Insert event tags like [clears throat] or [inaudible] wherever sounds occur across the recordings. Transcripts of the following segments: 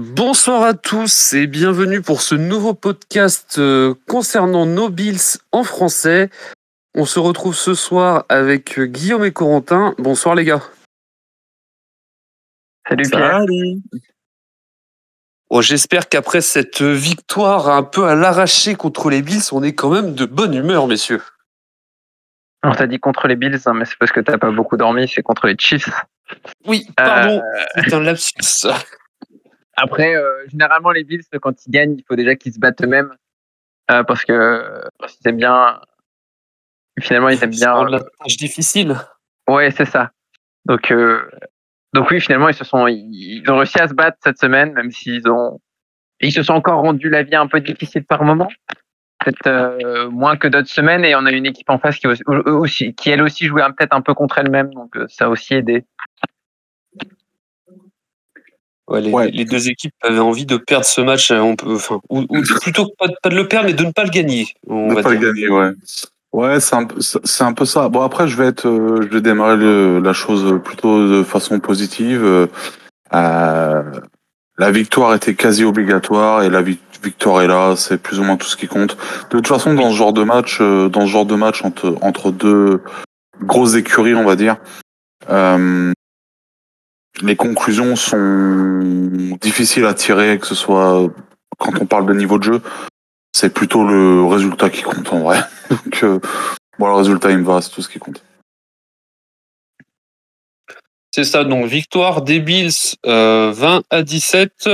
Bonsoir à tous et bienvenue pour ce nouveau podcast euh, concernant nos Bills en français. On se retrouve ce soir avec euh, Guillaume et Corentin. Bonsoir les gars. Salut Pierre. Oh, J'espère qu'après cette victoire un peu à l'arraché contre les Bills, on est quand même de bonne humeur, messieurs. On t'a dit contre les Bills, hein, mais c'est parce que t'as pas beaucoup dormi, c'est contre les Chiefs. Oui, pardon, c'est un lapsus. Après, euh, généralement, les Bills, quand ils gagnent, il faut déjà qu'ils se battent eux-mêmes. euh, parce que parce qu'ils aiment bien. Finalement, ils aiment bien. rendre la tâche difficile. Ouais, c'est ça. Donc, euh, donc oui, finalement, ils se sont, ils ils ont réussi à se battre cette semaine, même s'ils ont, ils se sont encore rendu la vie un peu difficile par moment. Peut-être euh, moins que d'autres semaines, et on a une équipe en face qui, aussi, qui elle aussi jouait peut-être un peu contre elle-même, donc ça a aussi aidé. Ouais, les, Ouais. les deux équipes avaient envie de perdre ce match, euh, on peut, enfin, ou, ou [clears throat] plutôt pas, de- pas de le perdre, mais de ne pas le gagner. On de va pas le gagner, ouais. Ouais, c'est un, un peu ça. Bon, après, je vais être, euh, je vais démarrer le- la chose plutôt de façon positive. Euh, la victoire était quasi obligatoire et la vi- victoire est là. C'est plus ou moins tout ce qui compte. De toute façon, dans ce genre de match, euh, dans ce genre de match entre, entre deux grosses écuries, on va dire, euh, les conclusions sont difficiles à tirer, que ce soit quand on parle de niveau de jeu c'est plutôt le résultat qui compte en vrai. [laughs] Donc, euh, bon, le résultat, il me va, c'est tout ce qui compte. C'est ça, donc victoire des Bills euh, 20 à 17.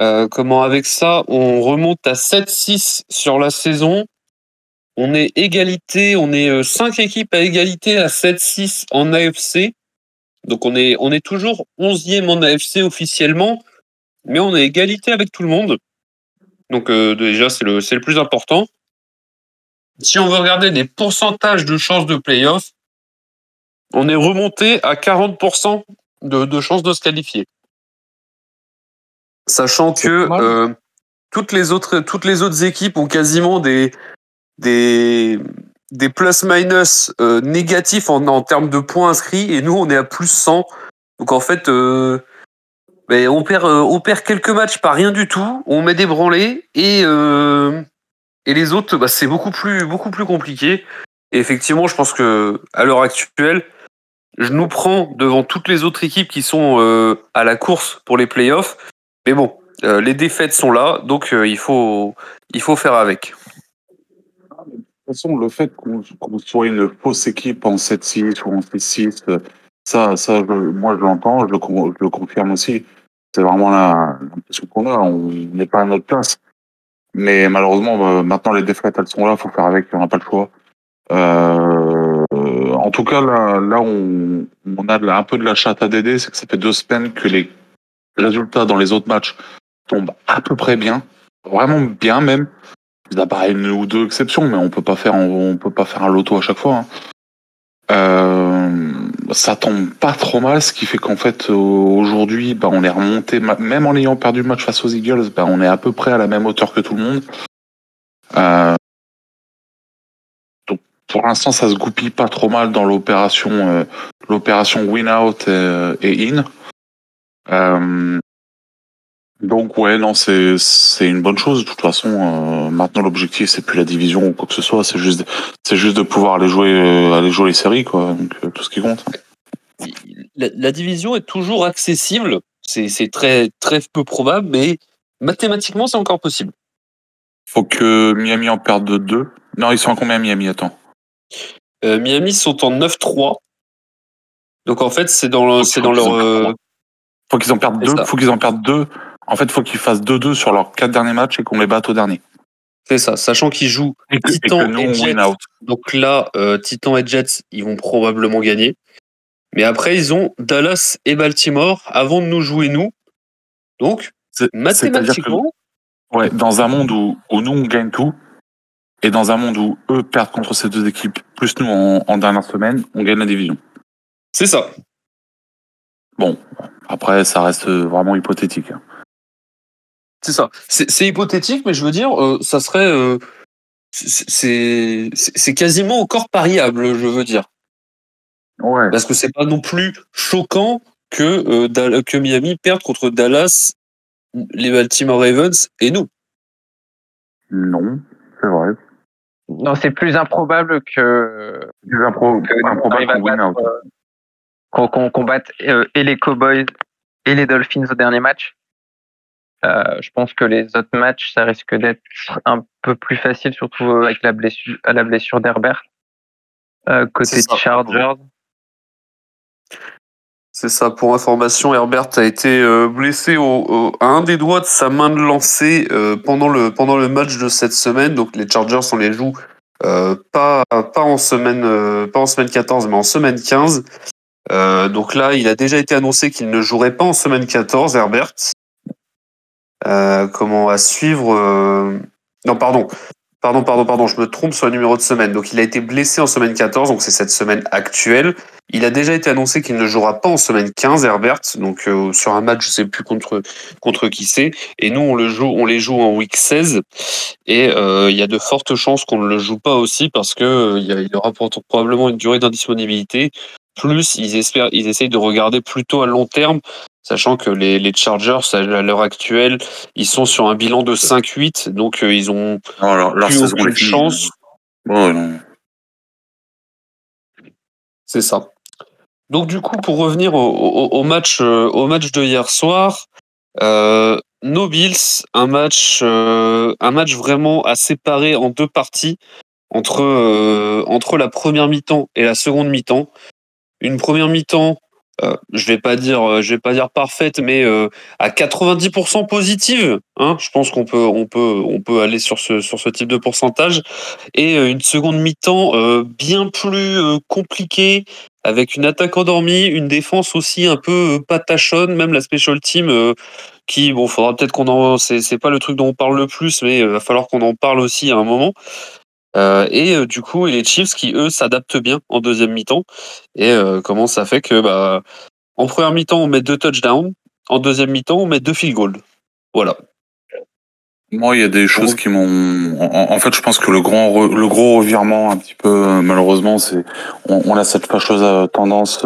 Euh, comment avec ça, on remonte à 7-6 sur la saison. On est égalité, on est euh, cinq équipes à égalité à 7-6 en AFC. Donc on est, on est toujours 11e en AFC officiellement, mais on est égalité avec tout le monde. Donc euh, déjà, c'est le, c'est le plus important. Si on veut regarder les pourcentages de chances de playoff, on est remonté à 40% de, de chances de se qualifier. Sachant que euh, toutes, les autres, toutes les autres équipes ont quasiment des, des, des plus-minus euh, négatifs en, termes de points inscrits et nous, on est à plus 100. Donc en fait, euh, ben, on, perd, euh, on perd quelques matchs par rien du tout, on met des branlés et, les autres, bah, c'est beaucoup plus, beaucoup plus compliqué. Et effectivement, je pense que à l'heure actuelle, je nous prends devant toutes les autres équipes qui sont à la course pour les playoffs. Mais bon, les défaites sont là, donc il faut faire avec. Toute façon, le fait qu'on soit une fausse équipe en 7-6 ou en 6-6, euh, ça, ça moi, je l'entends, je, le confirme aussi. C'est vraiment l'impression qu'on a. On n'est pas à notre place. Mais malheureusement, euh, maintenant, les défaites, elles sont là. faut faire avec. On n'a pas le choix. Euh, en tout cas, là, là on, on a un peu de la chatte à Dédé. C'est que ça fait deux semaines que les résultats dans les autres matchs tombent à peu près bien. Vraiment bien, même. Y a pas une ou deux exceptions, mais on peut pas faire, on peut pas faire un loto à chaque fois. hein. Euh, ça tombe pas trop mal, ce qui fait qu'en fait euh, aujourd'hui, bah, on est remonté, même en ayant perdu le match face aux Eagles, bah, on est à peu près à la même hauteur que tout le monde. Euh, donc pour l'instant, ça se goupille pas trop mal dans l'opération, euh, l'opération win out euh, et in. Donc ouais, non, c'est c'est une bonne chose. De toute façon, euh, maintenant l'objectif c'est plus la division ou quoi que ce soit, c'est juste c'est juste de pouvoir aller jouer euh, aller jouer les séries quoi. Donc euh, tout ce qui compte. La, la division est toujours accessible, c'est c'est très, très peu probable, mais mathématiquement, c'est encore possible. Faut que Miami en perde de deux. Non, ils sont à combien Miami? Attends. Euh, Miami sont en 9-3. Donc en fait, c'est dans, c'est dans leur. Faut qu'ils en perdent deux. Faut qu'ils en perdent deux. En fait, faut qu'ils fassent 2-2 sur leurs quatre derniers matchs et qu'on les batte au dernier. c'est ça, sachant qu'ils jouent Et que, et nous et on Jets. Donc là, euh, Titan et Jets, ils vont probablement gagner. Mais après, ils ont Dallas et Baltimore avant de nous jouer nous. Donc, que- mathématiquement, Ouais, dans un monde où, où nous on gagne tout, et dans un monde où eux perdent contre ces deux équipes, plus nous en, en dernière semaine, on gagne la division. c'est ça. Bon, après ça reste vraiment hypothétique. hein. C'est ça. C'est hypothétique, mais je veux dire, euh, ça serait. euh, c'est- quasiment encore pariable, je veux dire. Ouais. Parce que c'est pas non plus choquant que, euh, que Miami perde contre Dallas les Baltimore Ravens et nous. Non, c'est vrai. Non, c'est plus improbable que Plus impro- que improbable qu'on euh, euh, et les Cowboys et les Dolphins au dernier match. Euh, je pense que les autres matchs, ça risque d'être un peu plus facile, surtout euh, avec la blessure, à la blessure d'Herbert. Euh, côté ça. Chargers, C'est ça, pour information, Herbert a été blessé au, au- à un des doigts de sa main de lancer euh, pendant, le, pendant le match de cette semaine. Donc les Chargers, on les joue pas, pas, en semaine, pas en semaine 14, mais en semaine 15. Euh, donc là, il a déjà été annoncé qu'il ne jouerait pas en semaine 14, Herbert. Euh, comment à suivre euh, Non, pardon. Pardon, pardon, pardon, je me trompe sur le numéro de semaine. Donc il a été blessé en semaine 14, donc c'est cette semaine actuelle. Il a déjà été annoncé qu'il ne jouera pas en semaine 15, Herbert, donc euh, sur un match, je sais plus contre contre qui c'est. Et nous, on le joue, on les joue en week 16, et euh, il y a de fortes chances qu'on ne le joue pas aussi parce que euh, il aura probablement une durée d'indisponibilité. Plus, ils espèrent, ils essayent de regarder plutôt à long terme, sachant que les, les Chargers à l'heure actuelle, ils sont sur un bilan de 5-8, donc euh, ils ont Non, leur, leur plus aucune chance. C'est ça. Donc du coup, pour revenir au, au- au match, euh, au match de hier soir, euh, No Bills, un match, euh, un match vraiment à séparer en deux parties entre entre la première mi-temps et la seconde mi-temps. Une première mi-temps, euh, je vais pas dire, euh, je vais pas dire parfaite, mais euh, à 90% positive. Hein, je pense qu'on peut, on peut, on peut aller sur ce sur ce type de pourcentage. Et une seconde mi-temps bien plus compliquée avec une attaque endormie, une défense aussi un peu patachonne, même la special team qui, bon, faudra peut-être qu'on en, c'est, c'est pas le truc dont on parle le plus, mais il va falloir qu'on en parle aussi à un moment. Euh, et euh, du coup, et les Chiefs qui eux s'adaptent bien en deuxième mi-temps. Et euh, comment ça fait que, bah, en première mi-temps on met deux touchdowns, en deuxième mi-temps on met deux field goals. Voilà. Moi, il y a des choses qui m'ont. En, fait, je pense que le grand, le gros revirement, un petit peu malheureusement, c'est on, a cette fâcheuse tendance,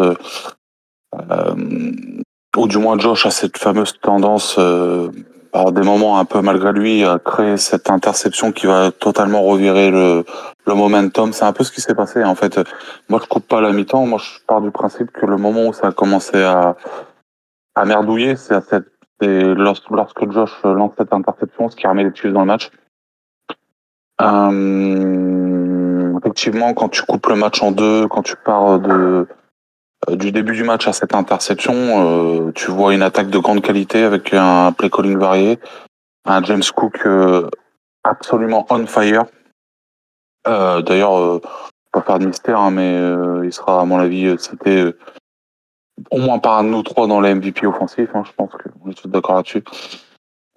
ou du moins Josh a cette fameuse tendance, par des moments un peu malgré lui, à créer cette interception qui va totalement revirer le, le momentum. C'est un peu ce qui s'est passé. En fait, moi, je coupe pas la mi-temps. Moi, je pars du principe que le moment où ça a commencé à à merdouiller, c'est à cette lorsque, lorsque Josh lance cette interception, ce qui remet les Chiefs dans le match. Euh, effectivement, quand tu coupes le match en deux, quand tu pars de du début du match à cette interception, euh, tu vois une attaque de grande qualité avec un play calling varié, un James Cook euh, absolument on fire. Euh, D'ailleurs, euh, pas faire de mystère, hein, mais euh, il sera à mon avis euh, cité euh, au moins par un de nous trois dans les MVP offensifs. hein, je pense qu'on est tous d'accord là-dessus.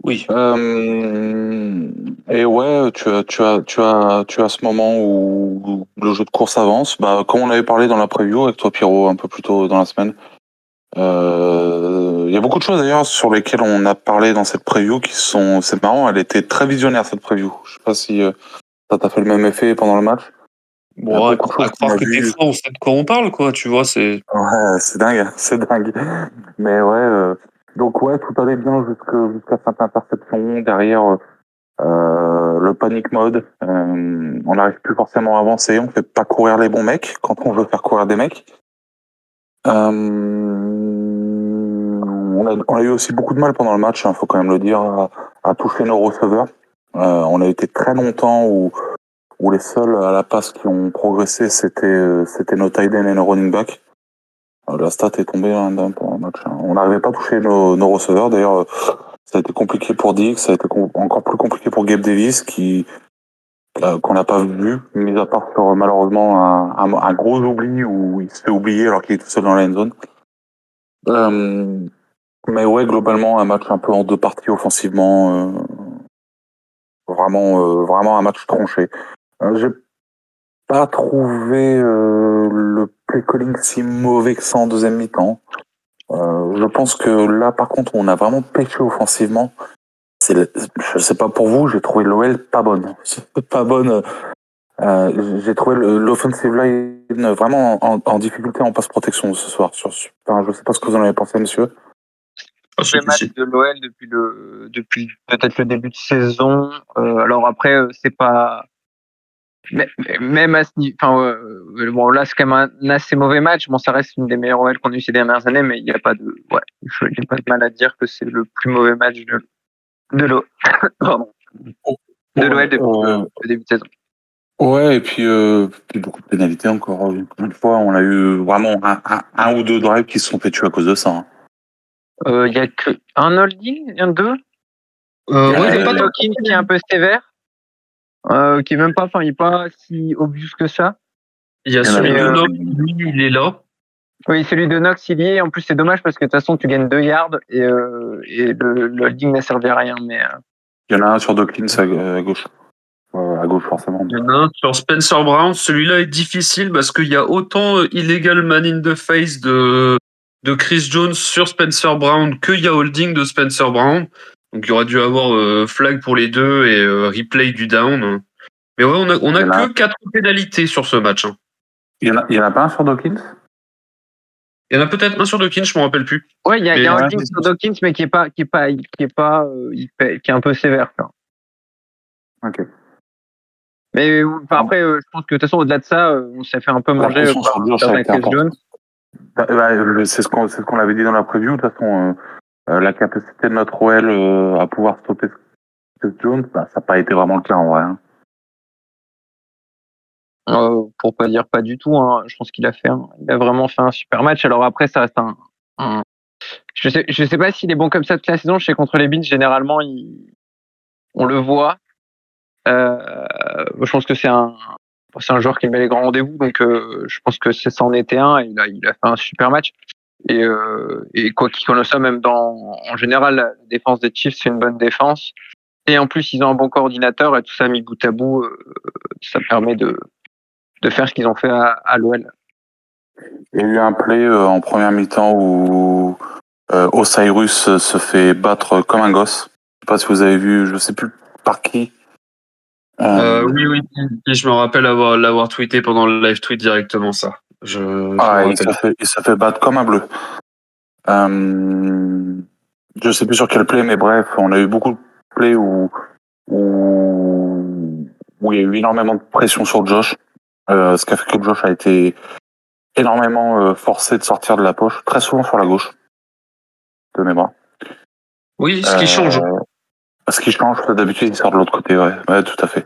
Oui. Euh, et ouais, tu as, tu as, tu as, tu as ce moment où, le jeu de course avance. Bah, comme on avait parlé dans la preview avec toi, Pierrot, un peu plus tôt dans la semaine. Euh, Il y a beaucoup de choses d'ailleurs sur lesquelles on a parlé dans cette preview qui sont, c'est marrant, elle était très visionnaire cette preview. Je sais pas si euh, ça t'a fait le même effet pendant le match. Bon, à, croire que des fois on sait de quoi on parle, quoi. Tu vois, c'est. Ouais, c'est dingue, [laughs] c'est dingue. Mais ouais, donc ouais, tout allait bien jusqu'à cette interception. Derrière, euh, le panic mode, euh, on n'arrive plus forcément à avancer. On fait pas courir les bons mecs quand on veut faire courir des mecs. Euh, on, a, on a eu aussi beaucoup de mal pendant le match, il faut quand même le dire, à, à toucher nos receveurs. Euh, on a été très longtemps où, où les seuls à la passe qui ont progressé, c'était euh, nos tight ends et nos running back. La stat est tombée hein, pendant le match. hein. On n'arrivait pas à toucher nos, nos receveurs. D'ailleurs, euh, ça a été compliqué pour Dix, ça a été encore plus compliqué pour Gabe Davis, qui euh, qu'on n'a pas vu, mis à part sur malheureusement un, un, un gros oubli où il se fait oublier alors qu'il est tout seul dans la zone. Euh, mais ouais, globalement, un match un peu en deux parties offensivement. euh, vraiment, euh, vraiment un match tronché. Euh, pas trouvé euh, le play calling si mauvais que ça en deuxième mi-temps. Euh, je pense que là, par contre, on a vraiment pêché offensivement. Le- je sais pas pour vous, j'ai trouvé l'OL pas bonne. [laughs] pas bonne. Euh, j'ai trouvé l'offensive line vraiment en, en difficulté en passe protection ce soir. Sur, enfin, je sais pas ce que vous en avez pensé, monsieur. Le match de l'OL depuis le depuis peut-être le début de saison. Euh, alors après, euh, c'est pas même à ce niveau. Enfin, euh, bon, là, c'est quand même un assez mauvais match. Bon, ça reste une des meilleures OL qu'on a eu ces dernières années, mais il n'y a pas de, ouais, je n'ai pas de mal à dire que c'est le plus mauvais match de, de l'OL. [coughs] Pardon. De l'OL depuis Euh, le début de saison. Ouais, et puis, euh, puis beaucoup de pénalités encore. Une fois, on a eu vraiment un, un, un ou deux drives qui se sont fait tuer à cause de ça. hein. Euh, Il y a que un holding, un deux? Euh, Il y a ouais, pas qui est un peu sévère, euh, qui est même pas, enfin, il est pas si obvious que ça. Il y a celui de Nob, lui, il est là. Oui, celui de Knox, il y est. En plus, c'est dommage parce que de toute façon, tu gagnes deux yards et, euh, et le, le holding n'a servi à rien. Mais euh, Il y en a un sur Dawkins à, à gauche. Euh, à gauche, forcément. Il y en a un sur Spencer Brown. Celui-là est difficile parce qu'il y a autant illegal man in the face de, de Chris Jones sur Spencer Brown qu'il y a holding de Spencer Brown. Donc il y aurait dû avoir euh, flag pour les deux et euh, replay du down. Mais ouais, on a, on que quatre pénalités sur ce match. hein. Il y en a, en pas un sur Dawkins? Il y en a peut-être un sur Dawkins, je me rappelle plus. ouais, il y a, y un ouais, sur Dawkins, mais qui est pas, qui est pas, qui est pas, euh, qui est un peu sévère. quoi. Ok. Mais enfin, après, euh, je pense que de toute façon, au-delà de ça, euh, on s'est fait un peu manger euh, par, par Chris. Jones. Bah, bah, c'est ce qu'on ce avait dit dans la preview. De toute façon, la capacité de notre OL euh, à pouvoir stopper Chris Jones, bah, ça n'a pas été vraiment le cas en vrai. hein. Euh, pour pas dire pas du tout, hein, je pense qu'il a fait, un- il a vraiment fait un super match. Alors après, ça reste un, un- je sais, je sais pas s'il est bon comme ça toute la saison. Je sais contre les Beans, généralement, il, on le voit. Euh, je pense que c'est un, c'est un joueur qui met les grands rendez-vous, donc euh, je pense que c'est ça en était un. Il a, il a fait un super match. Et, euh, et quoi qu'il en soit, même dans, en général, la défense des Chiefs, c'est une bonne défense. Et en plus, ils ont un bon coordinateur et tout ça mis bout à bout, euh, ça permet de, de faire ce qu'ils ont fait à, à l'OL. Il y a eu un play euh, en première mi-temps où euh, Osiris euh, se fait battre comme un gosse. Je sais pas si vous avez vu, je sais plus par qui. Euh, Euh, oui, oui, je me rappelle avoir l'avoir tweeté pendant le live tweet directement ça. Je, je ah, me il, se rappelle. fait, il se fait battre comme un bleu. Euh, je sais plus sur quel play, mais bref, on a eu beaucoup de plays où, où, où il y a eu énormément de pression sur Josh. Euh, ce qui a fait que Josh a été énormément euh, forcé de sortir de la poche, très souvent sur la gauche de mémoire. Oui, ce qui Euh, change. Ce qui change, d'habitude, il sort de l'autre côté, ouais. ouais, tout à fait.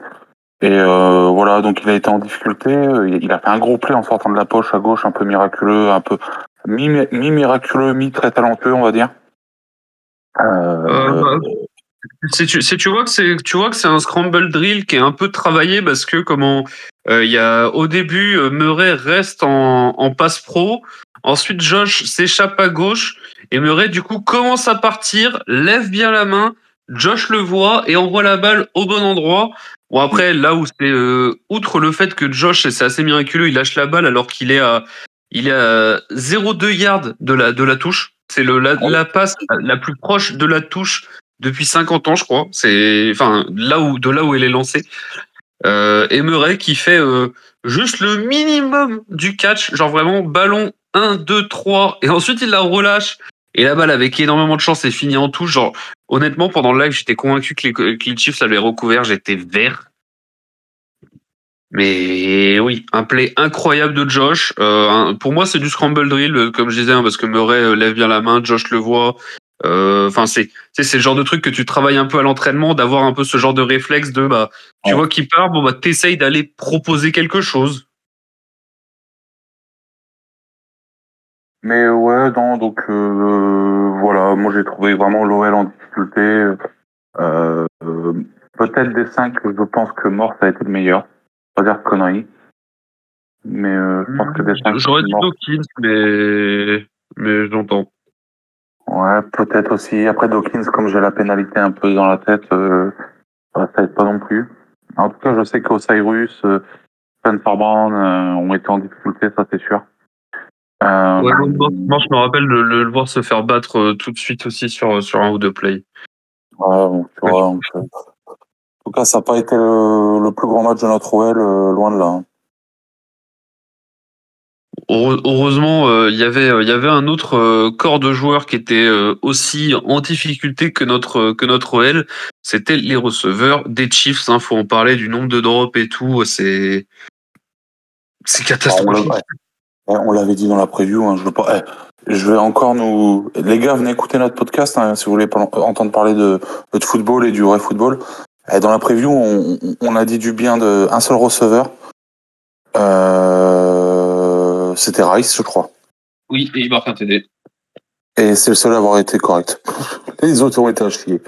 Et euh, voilà, donc il a été en difficulté. euh, Il a fait un gros play en sortant de la poche à gauche, un peu miraculeux, un peu mi- mi-miraculeux, mi-très talentueux, on va dire. Euh, Euh, tu, vois que c'est tu vois que c'est un scramble drill qui est un peu travaillé parce que comment il y a au début Murray reste en, en passe pro, ensuite Josh s'échappe à gauche et Murray du coup commence à partir, lève bien la main, Josh le voit et envoie la balle au bon endroit. Bon après là où c'est euh, outre le fait que Josh c'est assez miraculeux, il lâche la balle alors qu'il est à il est à 0,2 yards de la de la touche. C'est le la, la passe la plus proche de la touche depuis 50 ans, je crois. C'est enfin là où de là où elle est lancée. Euh, et Murray qui fait euh, juste le minimum du catch, genre vraiment ballon 1, 2, 3, et ensuite il la relâche. Et la balle avec énormément de chance est finie en touche. Genre honnêtement pendant le live j'étais convaincu que les, que les Chiefs avaient recouvert, j'étais vert. Mais oui, un play incroyable de Josh. Euh, un- pour moi, c'est du scramble drill, euh, comme je disais, hein, parce que Murray euh, lève bien la main, Josh le voit. Euh, Enfin, c'est c'est c'est le genre de truc que tu travailles un peu à l'entraînement, d'avoir un peu ce genre de réflexe de bah tu Ouais. vois qu'il part, bon bah t'essayes d'aller proposer quelque chose. Mais ouais, non, donc euh, voilà, moi j'ai trouvé vraiment l'OL en difficulté. Euh, euh, Peut-être des cinq, je pense que Morse a été le meilleur. Pas dire de conneries. Mais euh, je pense que des cinq, J'aurais dit Dawkins, mais mais j'entends. Ouais, peut-être aussi. Après Dawkins, comme j'ai la pénalité un peu dans la tête, euh, bah, ça aide pas non plus. En tout cas, je sais qu'Osiris, euh, Spencer Brown euh, ont été en difficulté, ça c'est sûr. Euh, Ouais, moi, moi, je me rappelle de le, le voir se faire battre euh, tout de suite aussi sur sur un ou deux plays. Ouais, donc, tu vois, donc, euh, en tout cas, ça n'a pas été le, le plus grand match de notre OL, euh, loin de là. hein. heureusement, euh, il y avait, il y avait un autre euh, corps de joueurs qui était euh, aussi en difficulté que notre que notre OL. C'était les receveurs des Chiefs. Il faut en parler du nombre de drops et tout. C'est c'est catastrophique. On l'avait dit dans la preview. Hein, je, veux pas, eh, je vais encore nous. Les gars, venez écouter notre podcast hein, si vous voulez entendre parler de, de football et du vrai football. Eh, dans la preview, on, on a dit du bien d'un seul receveur. Euh, c'était Rice, je crois. Oui, et il marque un TD. Et c'est le seul à avoir été correct. [laughs] Les autres ont été à chier.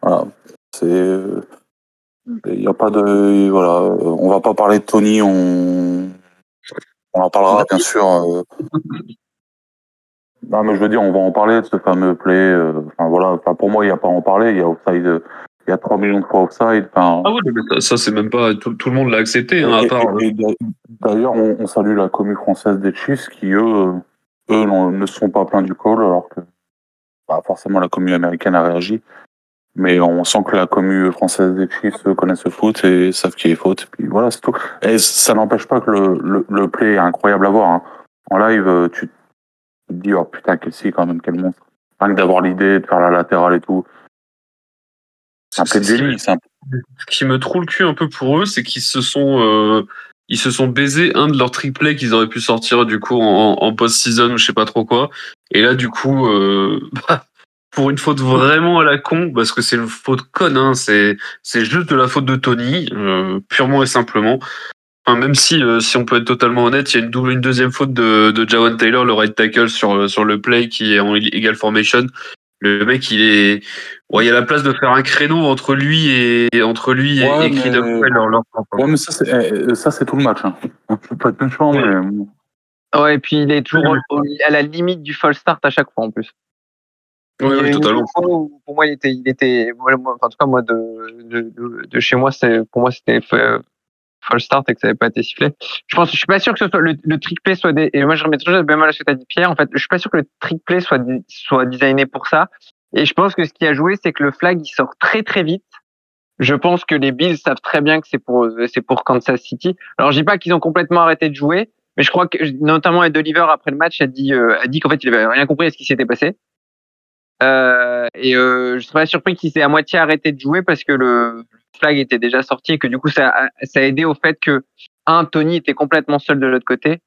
Voilà. C'est. Il n'y a pas de. Voilà. On va pas parler de Tony, on. On en parlera, bien sûr. Euh. Non, mais je veux dire, on va en parler de ce fameux play. Euh, enfin, voilà. Enfin, pour moi, il n'y a pas à en parler. Il y a offside il y a 3 millions de fois offside. Enfin, ah oui, mais ça, c'est même pas. Tout, le monde l'a accepté, hein, à part. D'ailleurs, on, salue la commune française des Chiefs qui, eux, eux ne sont pas pleins du call, alors que bah, forcément la commune américaine a réagi. Mais on sent que la commune française des Chiefs connaissent le foot et savent qu'il est faute. Puis voilà, c'est tout. Et ça n'empêche pas que le, le, le, play est incroyable à voir. Hein. En live, tu te dis, oh putain, si, quand même, quel monstre. Rien que d'avoir l'idée de faire la latérale et tout. C'est un peu Ce qui me trouve le cul un peu pour eux, c'est qu'ils se sont euh, ils se sont baisés un de leurs triplets qu'ils auraient pu sortir du coup en, en post-season ou je sais pas trop quoi. Et là du coup, euh, [laughs] bah, pour une faute vraiment à la con, parce que c'est une faute conne, hein, c'est c'est juste de la faute de Tony, euh, purement et simplement. Enfin, même si, euh, si on peut être totalement honnête, il y a une double, une deuxième faute de, de Jawan Taylor, le right tackle sur, sur le play qui est en egal formation, le mec, il est. Ouais, il y a la place de faire un créneau entre lui et entre lui et, ouais, mais... Ouais, mais ça, c'est, eh, ça, c'est tout le match. Hein. Je peux pas être méchant, mais. Ouais, et puis il est toujours à la limite du false start à chaque fois en plus. Oui, oui totalement. Pour moi, il était, il était, en tout cas, moi, de, de, de, chez moi, c'est, pour moi, c'était false start et que ça n'avait pas été sifflé. Je pense, je suis pas sûr que ce soit le, le trick play soit des, et moi je remets toujours bien mal à ce que tu as dit Pierre. En fait, je suis pas sûr que le trick play soit, soit designé pour ça. Et je pense que ce qui a joué, c'est que le flag, il sort très très vite. Je pense que les Bills savent très bien que c'est pour, c'est pour Kansas City. Alors, je dis pas qu'ils ont complètement arrêté de jouer, mais je crois que, notamment Ed Oliver, après le match, a dit, euh, a dit qu'en fait, il avait rien compris à ce qui s'était passé. Euh, et euh, je serais surpris qu'il s'est à moitié arrêté de jouer parce que le, flag était déjà sorti et que du coup ça, ça a aidé au fait que un Tony était complètement seul de l'autre côté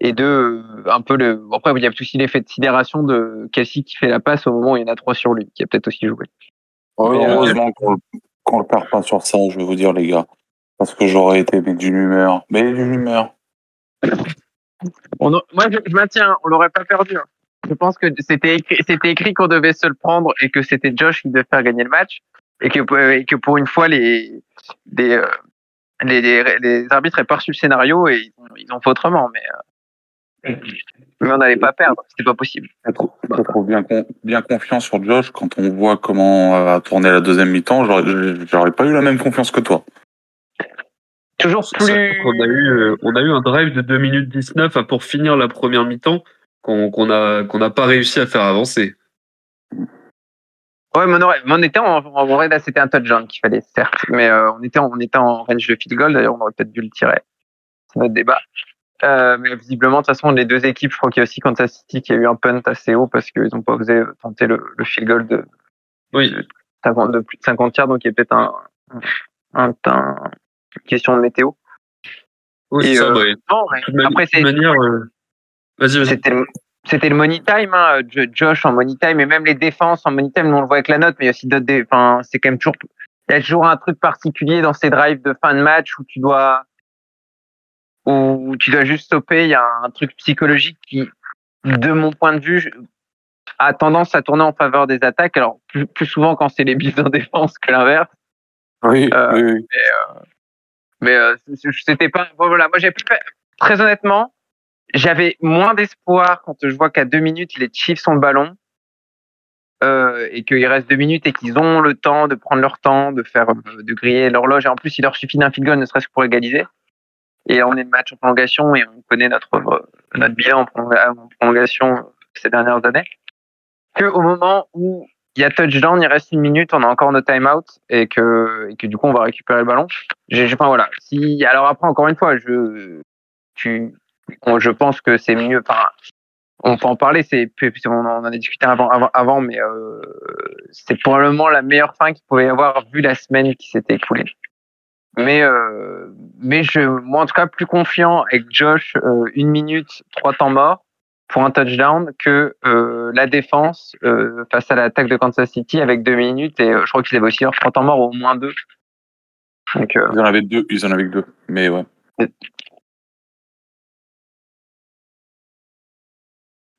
et deux un peu le après il y a aussi l'effet de sidération de Cassie qui fait la passe au moment où il y en a trois sur lui qui a peut-être aussi joué. heureusement qu'on ne le perd pas sur ça, je vais vous dire les gars, parce que j'aurais été mais d'une humeur, mais d'une humeur. On moi je, maintiens, on l'aurait pas perdu. Hein. Je pense que c'était écrit, c'était écrit qu'on devait se le prendre et que c'était Josh qui devait faire gagner le match et que, et que pour une fois, les, les, euh, les, les, arbitres aient pas reçu le scénario et ils ont, ils ont fait autrement. Mais, euh, mais on n'allait pas perdre, c'était pas possible. Je trouve, bien, bien confiant sur Josh quand on voit comment a tourné la deuxième mi-temps. J'aurais pas eu la même confiance que toi. Toujours plus. On a, eu, euh, on a eu un drive de 2 minutes 19 pour finir la première mi-temps qu'on a qu'on n'a pas réussi à faire avancer. Ouais, mais on, était en, vrai, là, c'était un touchdown qu'il fallait, certes, mais euh, on, était, on était en range de field goal, d'ailleurs, on aurait peut-être dû le tirer. C'est notre débat. Euh, mais visiblement, de toute façon, les deux équipes, je crois qu'il y a aussi Kansas City qui a eu un punt assez haut parce qu'ils n'ont pas osé tenter le, le field goal de, oui. de, 50, de plus de 50 yards, donc il y a peut-être un, un, un, une question de météo. Oui, ça, euh, non, après, c'est. Manière. Vas-y, vas-y c'était le money time, hein, Josh en money time, et même les défenses en money time, on le voit avec la note, mais il y a aussi d'autres. Enfin, c'est quand même toujours. Il y a toujours un truc particulier dans ces drives de fin de match où tu dois, où tu dois juste stopper. Il y a un truc psychologique qui, de mon point de vue, a tendance à tourner en faveur des attaques. Alors plus, souvent quand c'est les Bills en défense que l'inverse. Oui. Euh, oui, Mais, euh, mais euh, c'était pas. voilà, moi j'ai plus. Très honnêtement, j'avais moins d'espoir quand je vois qu'à deux minutes, les Chiefs sont le ballon euh, et qu'il reste deux minutes et qu'ils ont le temps de prendre leur temps, de faire, euh, de griller l'horloge. Et en plus, il leur suffit d'un field goal, ne serait-ce que pour égaliser. Et on est de match en prolongation et on connaît notre notre bilan en prolongation ces dernières années. Que au moment où il y a touchdown, il reste une minute, on a encore nos time-out et que, et que du coup on va récupérer le ballon. J'ai, enfin voilà. Si, alors après encore une fois, je, tu, je pense que c'est mieux. Enfin, on peut en parler. C'est on en a discuté avant, avant, avant mais euh, c'est probablement la meilleure fin qu'il pouvait y avoir vu la semaine qui s'était écoulée. Mais euh, mais je, moi en tout cas, plus confiant avec Josh, euh, une minute, trois temps morts pour un touchdown que la défense face à l'attaque de Kansas City avec deux minutes et je crois qu'ils avaient aussi leurs trois temps morts au moins deux. Donc, Ils en avaient deux, ils en avaient deux. Mais ouais.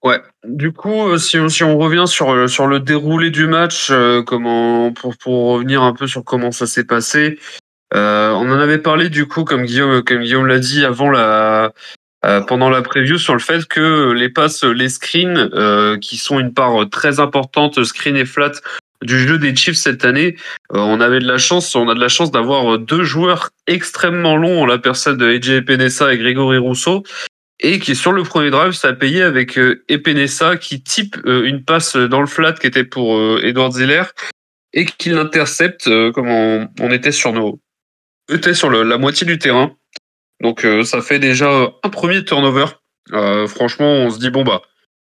Ouais. Du coup, euh, si on, si on revient sur, euh, sur le déroulé du match, euh, comment, pour, pour revenir un peu sur comment ça s'est passé, euh, on en avait parlé du coup, comme Guillaume, comme Guillaume l'a dit avant la, euh, pendant la preview, sur le fait que les passes, les screens, euh, qui sont une part très importante, screen et flat, du jeu des Chiefs cette année, on avait de la chance, on a de la chance d'avoir deux joueurs extrêmement longs en la personne de AJ Epinesa et Grégory Rousseau, et qui sur le premier drive, ça a payé avec euh, Epinesa qui type euh, une passe dans le flat qui était pour euh, Edward Zeller et qui l'intercepte euh, comme on, était sur était sur la moitié du terrain. Donc ça fait déjà un premier turnover. Franchement, on se dit bon bah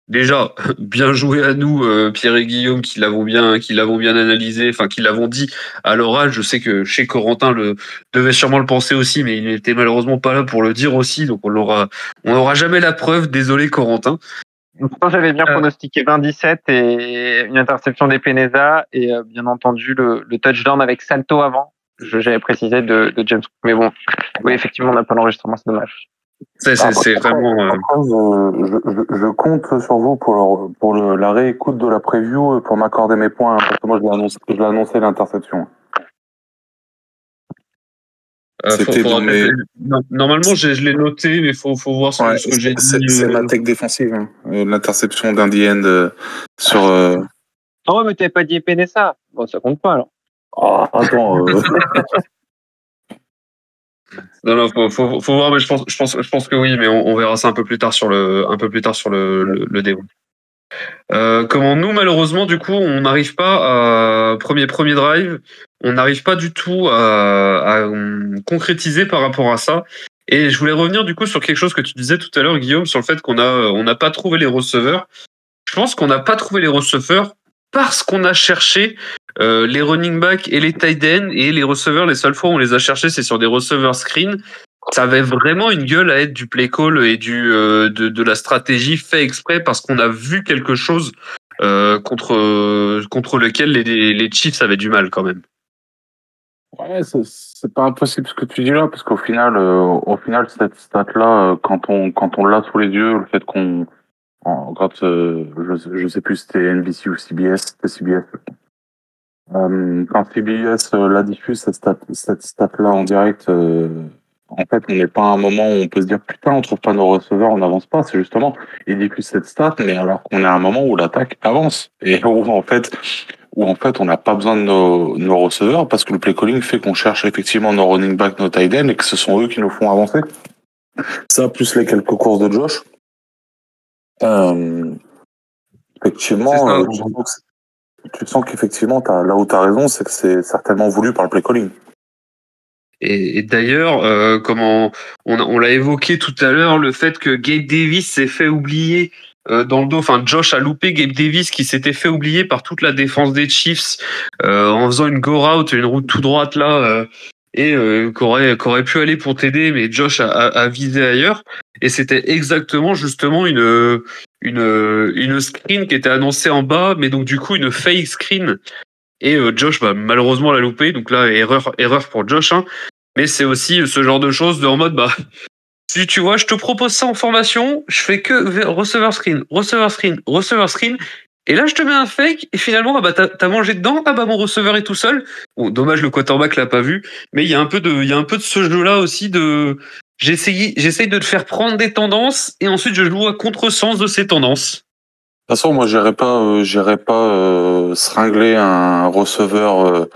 déjà [laughs] bien joué à nous euh, Pierre et Guillaume qui l'avons bien qui l'avons bien analysé, enfin qui l'avons dit à l'oral. Je sais que chez Corentin le devait sûrement le penser aussi, mais il n'était malheureusement pas là pour le dire aussi. Donc on l'aura on n'aura jamais la preuve. Désolé Corentin. Pourtant, j'avais bien Euh. pronostiqué 20-17 et une interception des Peneza et euh, bien entendu le, le touchdown avec Salto avant. Je- J'avais précisé de, de James Cook. Mais bon, oui, effectivement, on n'a pas l'enregistrement, c'est dommage. C'est vraiment. euh, Après, je, je, je compte sur vous pour, le- pour le, la réécoute de la preview pour m'accorder mes points, parce que moi je l'ai annoncé, l'interception. Euh, faut- mes- non, Normalement, je l'ai noté, mais faut, faut voir ce, que- ce que j'ai c'est dit. c'est euh, ma tech défensive, hein. Euh, l'interception d'un end euh, sur. euh, Ah ouais, mais t'avais pas dit Peneza. Bon, ça compte pas alors. Oh, attends, euh, [laughs] Non, non, faut, faut, voir, mais je pense, que oui, mais on, verra ça un peu plus tard sur le, un. Euh, comment nous, malheureusement, du coup, on n'arrive pas à premier drive, on n'arrive pas du tout à, hum, concrétiser par rapport à ça. Et je voulais revenir du coup sur quelque chose que tu disais tout à l'heure, Guillaume, sur le fait qu'on on n'a pas trouvé les receveurs. Je pense qu'on n'a pas trouvé les receveurs parce qu'on a cherché euh, les running backs et les tight ends et les receveurs. Les seules fois où on les a cherchés, c'est sur des receveurs screen. Ça avait vraiment une gueule à être du play call et du euh, de, de la stratégie fait exprès parce qu'on a vu quelque chose euh, contre contre lequel les, les Chiefs avaient du mal quand même. Ouais, c'est- pas impossible ce que tu dis là, parce qu'au final, euh, au final, cette stat-là, euh, quand on quand on l'a sous les yeux, le fait qu'on, quand euh, je je sais plus c'était NBC ou CBS, c'était CBS. Euh, quand CBS euh, la diffuse cette stat cette stat-là en direct, euh, en fait, on n'est pas à un moment où on peut se dire putain, on trouve pas nos receveurs, on n'avance pas. C'est justement, ils diffusent cette stat, mais alors qu'on est à un moment où l'attaque avance et où en fait où en fait on n'a pas besoin de nos, nos receveurs parce que le play calling fait qu'on cherche effectivement nos running back, nos tight ends et que ce sont eux qui nous font avancer. Ça, plus les quelques courses de Josh. Euh, effectivement, euh, tu sens qu'effectivement, là où tu as raison, c'est que c'est certainement voulu par le play calling. Et, d'ailleurs, euh, comment on, on l'a évoqué tout à l'heure, le fait que Gabe Davis s'est fait oublier euh, dans le dos. Enfin, Josh a loupé Gabe Davis qui s'était fait oublier par toute la défense des Chiefs euh, en faisant une go route, une route tout droite là, euh, et euh, qu'aurait qu'aurait pu aller pour t'aider, mais Josh a, a, a visé ailleurs. Et c'était exactement justement une une une screen qui était annoncée en bas, mais donc du coup une fake screen. Et euh, Josh malheureusement l'a loupé. Donc là, erreur erreur pour Josh. Hein. Mais c'est aussi ce genre de choses de en mode bah [laughs] si tu vois, je te propose ça en formation, je fais que ve- receveur screen, receveur screen, receveur screen. Et là, je te mets un fake, et finalement, ah bah, t'as t'as mangé dedans, ah bah, mon receveur est tout seul. Bon, dommage, le quarterback l'a pas vu, mais il y a un peu de, il y a un peu de ce jeu-là aussi de, j'essaye, j'essaye de te faire prendre des tendances, et ensuite je joue à contresens de ces tendances. De toute façon, moi, j'irais pas, euh, j'irais pas euh, sringler un receveur euh,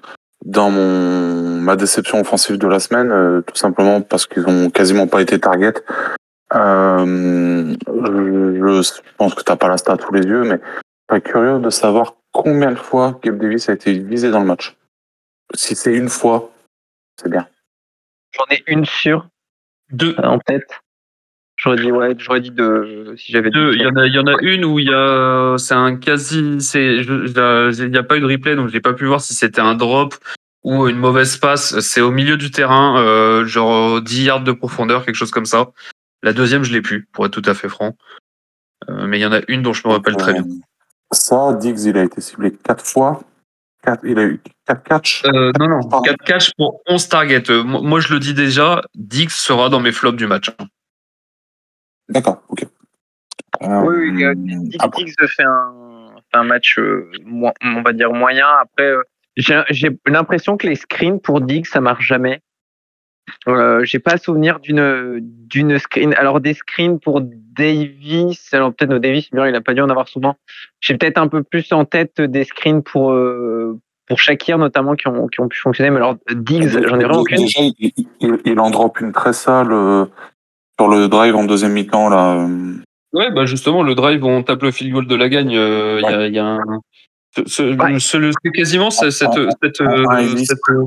dans mon ma déception offensive de la semaine, euh, tout simplement parce qu'ils ont quasiment pas été target. Euh, je, je pense que t'as pas la stat sous les yeux, mais je serais curieux de savoir combien de fois Gabe Davis a été visé dans le match. Si c'est une fois, c'est bien. J'en ai une sûre Deux. euh, en tête. J'aurais dit, ouais, j'aurais dit de, si j'avais deux. Il y en a, il y en a une où il y a, c'est un quasi, c'est, il n'y a pas eu de replay, donc j'ai pas pu voir si c'était un drop ou une mauvaise passe. C'est au milieu du terrain, euh, genre 10 yards de profondeur, quelque chose comme ça. La deuxième, je l'ai plus, pour être tout à fait franc. Euh, mais il y en a une dont je me rappelle très bien. Ça, Diggs, il a été ciblé quatre fois. Quatre, il a eu quatre catchs. Euh, non, non, quatre catchs pour 11 targets. Euh, moi, je le dis déjà, Diggs sera dans mes flops du match. D'accord, ok. Euh, oui, oui après... Diggs fait un, fait un match, euh, on va dire, moyen. Après, j'ai l'impression que les screens pour Diggs, ça marche jamais. Euh, j'ai pas souvenir d'une d'une screen. Alors des screens pour Davis. Alors peut-être no Davis, il a pas dû en avoir souvent. J'ai peut-être un peu plus en tête des screens pour euh, pour Shakir notamment qui ont qui ont pu fonctionner. Mais alors Diggs, j'en ai vraiment aucune. Déjà, il, il, il, en drop une très sale euh, sur le drive en deuxième mi-temps là. Ouais, bah justement le drive où on tape le field goal de la gagne. Il euh, ouais. y, a, y a un c'est quasiment cette. cette, cette,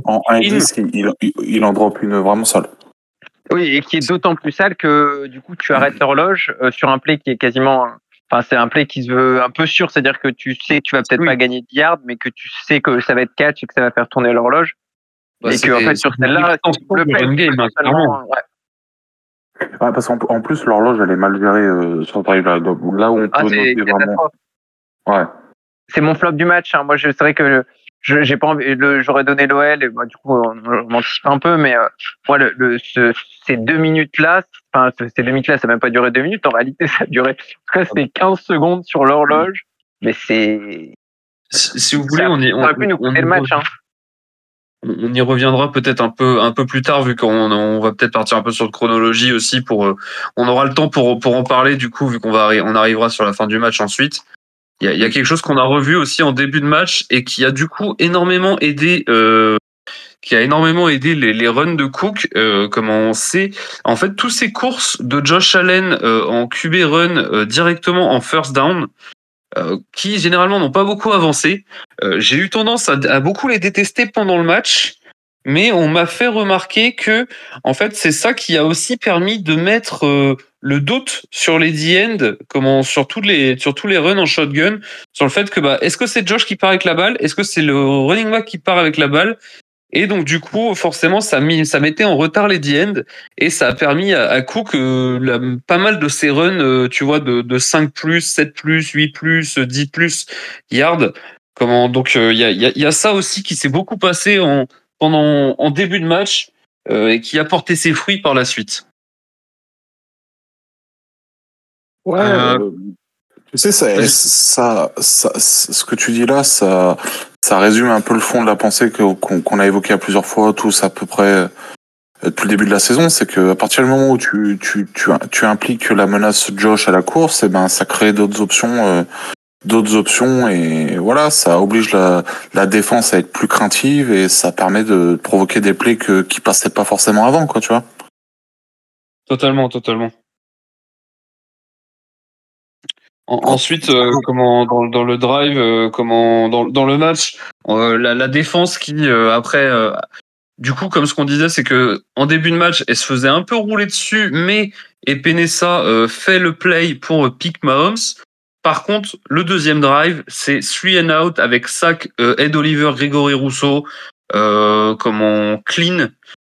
en 1 il, il, en drop une vraiment sale. Oui, et qui est d'autant plus sale que du coup tu arrêtes l'horloge euh, sur un play qui est quasiment. Enfin, c'est un play qui se veut un peu sûr, c'est-à-dire que tu sais que tu vas peut-être oui. pas gagner de yards, mais que tu sais que ça va être catch et que ça va faire tourner l'horloge. Bah, et que en fait sur celle-là, le play, game, hein, seulement, ouais. Ouais, parce qu'en en plus l'horloge elle est mal gérée euh, sur drive là. Là où on peut ah, noter vraiment. Ouais c'est mon flop du match. Hein. Moi, je c'est vrai que j'ai pas envie, j'aurais donné l'OL et bah, du coup on, on anticipe un peu, mais euh, moi le, le ce, ces deux minutes là, enfin ces deux minutes là, ça n'a même pas duré deux minutes. En réalité, ça a duré presque 15 secondes sur l'horloge, mais c'est si, si, vous voulez, on est on, pu nous le match. Hein. On y reviendra peut-être un peu un peu plus tard vu qu'on on va peut-être partir un peu sur le chronologie aussi pour euh, on aura le temps pour pour en parler du coup vu qu'on va on arrivera sur la fin du match ensuite. Il y a, quelque chose qu'on a revu aussi en début de match et qui a du coup énormément aidé, euh, qui a énormément aidé les, runs de Cook. Euh, comment on sait, en fait, tous ces courses de Josh Allen euh, en QB run euh, directement en first down. Qui généralement n'ont pas beaucoup avancé. J'ai eu tendance à, beaucoup les détester pendant le match, mais on m'a fait remarquer que, en fait, c'est ça qui a aussi permis de mettre le doute sur les D-end, comment sur tous les sur tous les runs en shotgun, sur le fait que bah est-ce que c'est Josh qui part avec la balle, est-ce que c'est le running back qui part avec la balle, et donc du coup forcément ça mis ça mettait en retard les D-end et ça a permis à, à Cook euh, pas mal de ces runs, euh, tu vois de, de 5 plus, 7 plus, 8 plus, 10 plus yards. Comment donc il euh, y, a, y, y a ça aussi qui s'est beaucoup passé en pendant en début de match euh, et qui a porté ses fruits par la suite. Ouais. Euh... Tu sais, ça, ça, ça, ce que tu dis là, ça, ça résume un peu le fond de la pensée qu'on qu a évoqué à plusieurs fois, tous à peu près euh, depuis le début de la saison, c'est que à partir du moment où tu, tu, tu, tu impliques la menace Josh à la course, et eh ben ça crée d'autres options, euh, d'autres options, et voilà, ça oblige la, la défense à être plus craintive et ça permet de provoquer des plays que qui passaient pas forcément avant, quoi, tu vois. Totalement, totalement. Ensuite, euh, comment dans, dans, le drive, euh, comment dans, dans le match, euh, la, la, défense qui euh, après, euh, du coup, comme ce qu'on disait, c'est que en début de match, elle se faisait un peu rouler dessus, mais Epenesa fait le play pour pick Mahomes. Par contre, le deuxième drive, c'est three and out avec sac Ed Oliver, Grégory Rousseau, comment clean.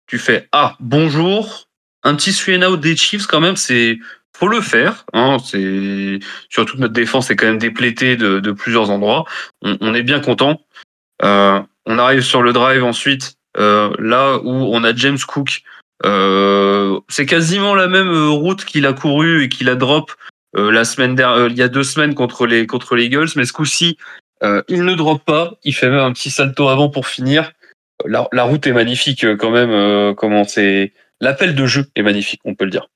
Tu fais ah bonjour, un petit three and out des Chiefs quand même, c'est faut le faire. Hein, c'est surtout notre défense est quand même déplétée de, plusieurs endroits. On, est bien content. Euh, on arrive sur le drive ensuite, euh, là où on a James Cook. Euh, c'est quasiment la même route qu'il a couru et qu'il a drop euh, la semaine dernière, il y a deux semaines contre les contre les Eagles, mais ce coup-ci, euh, il ne drop pas. Il fait même un petit salto avant pour finir. La, la route est magnifique quand même. comment c'est l'appel de jeu est magnifique, on peut le dire.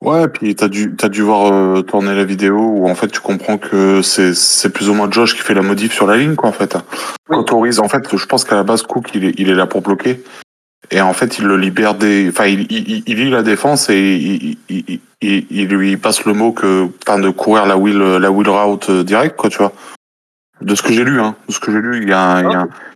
Ouais, puis t'as dû t'as dû voir euh, tourner la vidéo où en fait tu comprends que c'est c'est plus ou moins Josh qui fait la modif sur la ligne quoi en fait. Oui. Autorise en fait, je pense qu'à la base Cook il est il est là pour bloquer et en fait il le libère des, enfin il il, il lit la défense et il, il, il, lui passe le mot que enfin de courir la wheel la wheel route direct quoi tu vois. De ce que j'ai lu, hein. De ce que j'ai lu, il y a,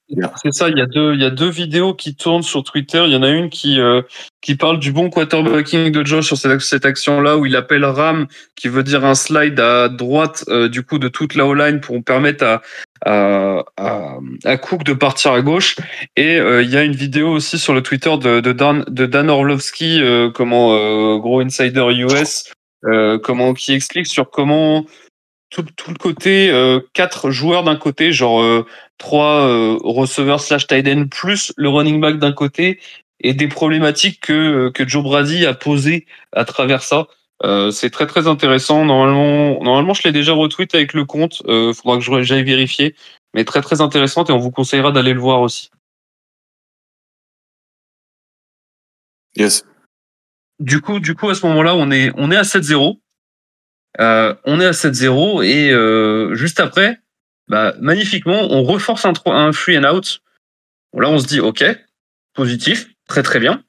il y a, c'est ça, il y a deux, il y a deux vidéos qui tournent sur Twitter. Il y en a une qui euh, qui parle du bon quarterbacking de Josh sur cette, cette action-là où il appelle Ram, qui veut dire un slide à droite euh, du coup de toute la O-line pour permettre à, à, à, Cook de partir à gauche. Et euh, il y a une vidéo aussi sur le Twitter de, de Dan de Dan Orlovsky, comment gros insider US, comment qui explique sur comment tout, tout le côté quatre joueurs d'un côté, genre trois euh, receveurs slash tight end plus le running back d'un côté et des problématiques que euh, que Joe Brady a posées à travers ça. Euh, c'est très très intéressant. Normalement, normalement, je l'ai déjà retweet avec le compte. Euh, faudra que j'aille vérifier, mais très très intéressante et on vous conseillera d'aller le voir aussi. Yes. Du coup, du coup, à ce moment-là, on est on est à 7-0. Euh, on est à 7-0 et euh, juste après, bah, magnifiquement, on reforce un, un free and out. Là, on se dit, OK, positif, très très bien.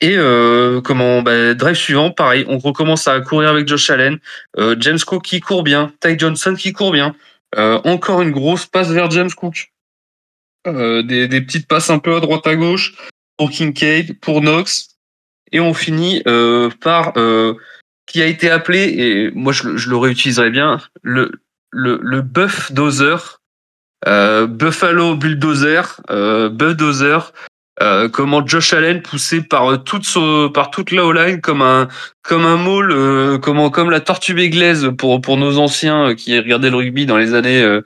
Et euh, comment bah, drive suivant, pareil, on recommence à courir avec Josh Allen, euh, James Cook qui court bien, Ty Johnson qui court bien, euh, encore une grosse passe vers James Cook, euh, des, des, petites passes un peu à droite à gauche pour Kincaid, pour Knox, et on finit par qui a été appelé et moi je, je le réutiliserai bien le le, le Buff Dozer, euh, Buffalo Bulldozer, euh, Buff Dozer, euh, comment Josh Allen poussé par toute par toute la O-line comme un comme un mole, euh, comment comme la tortue béglaise pour pour nos anciens qui regardaient le rugby dans les années euh,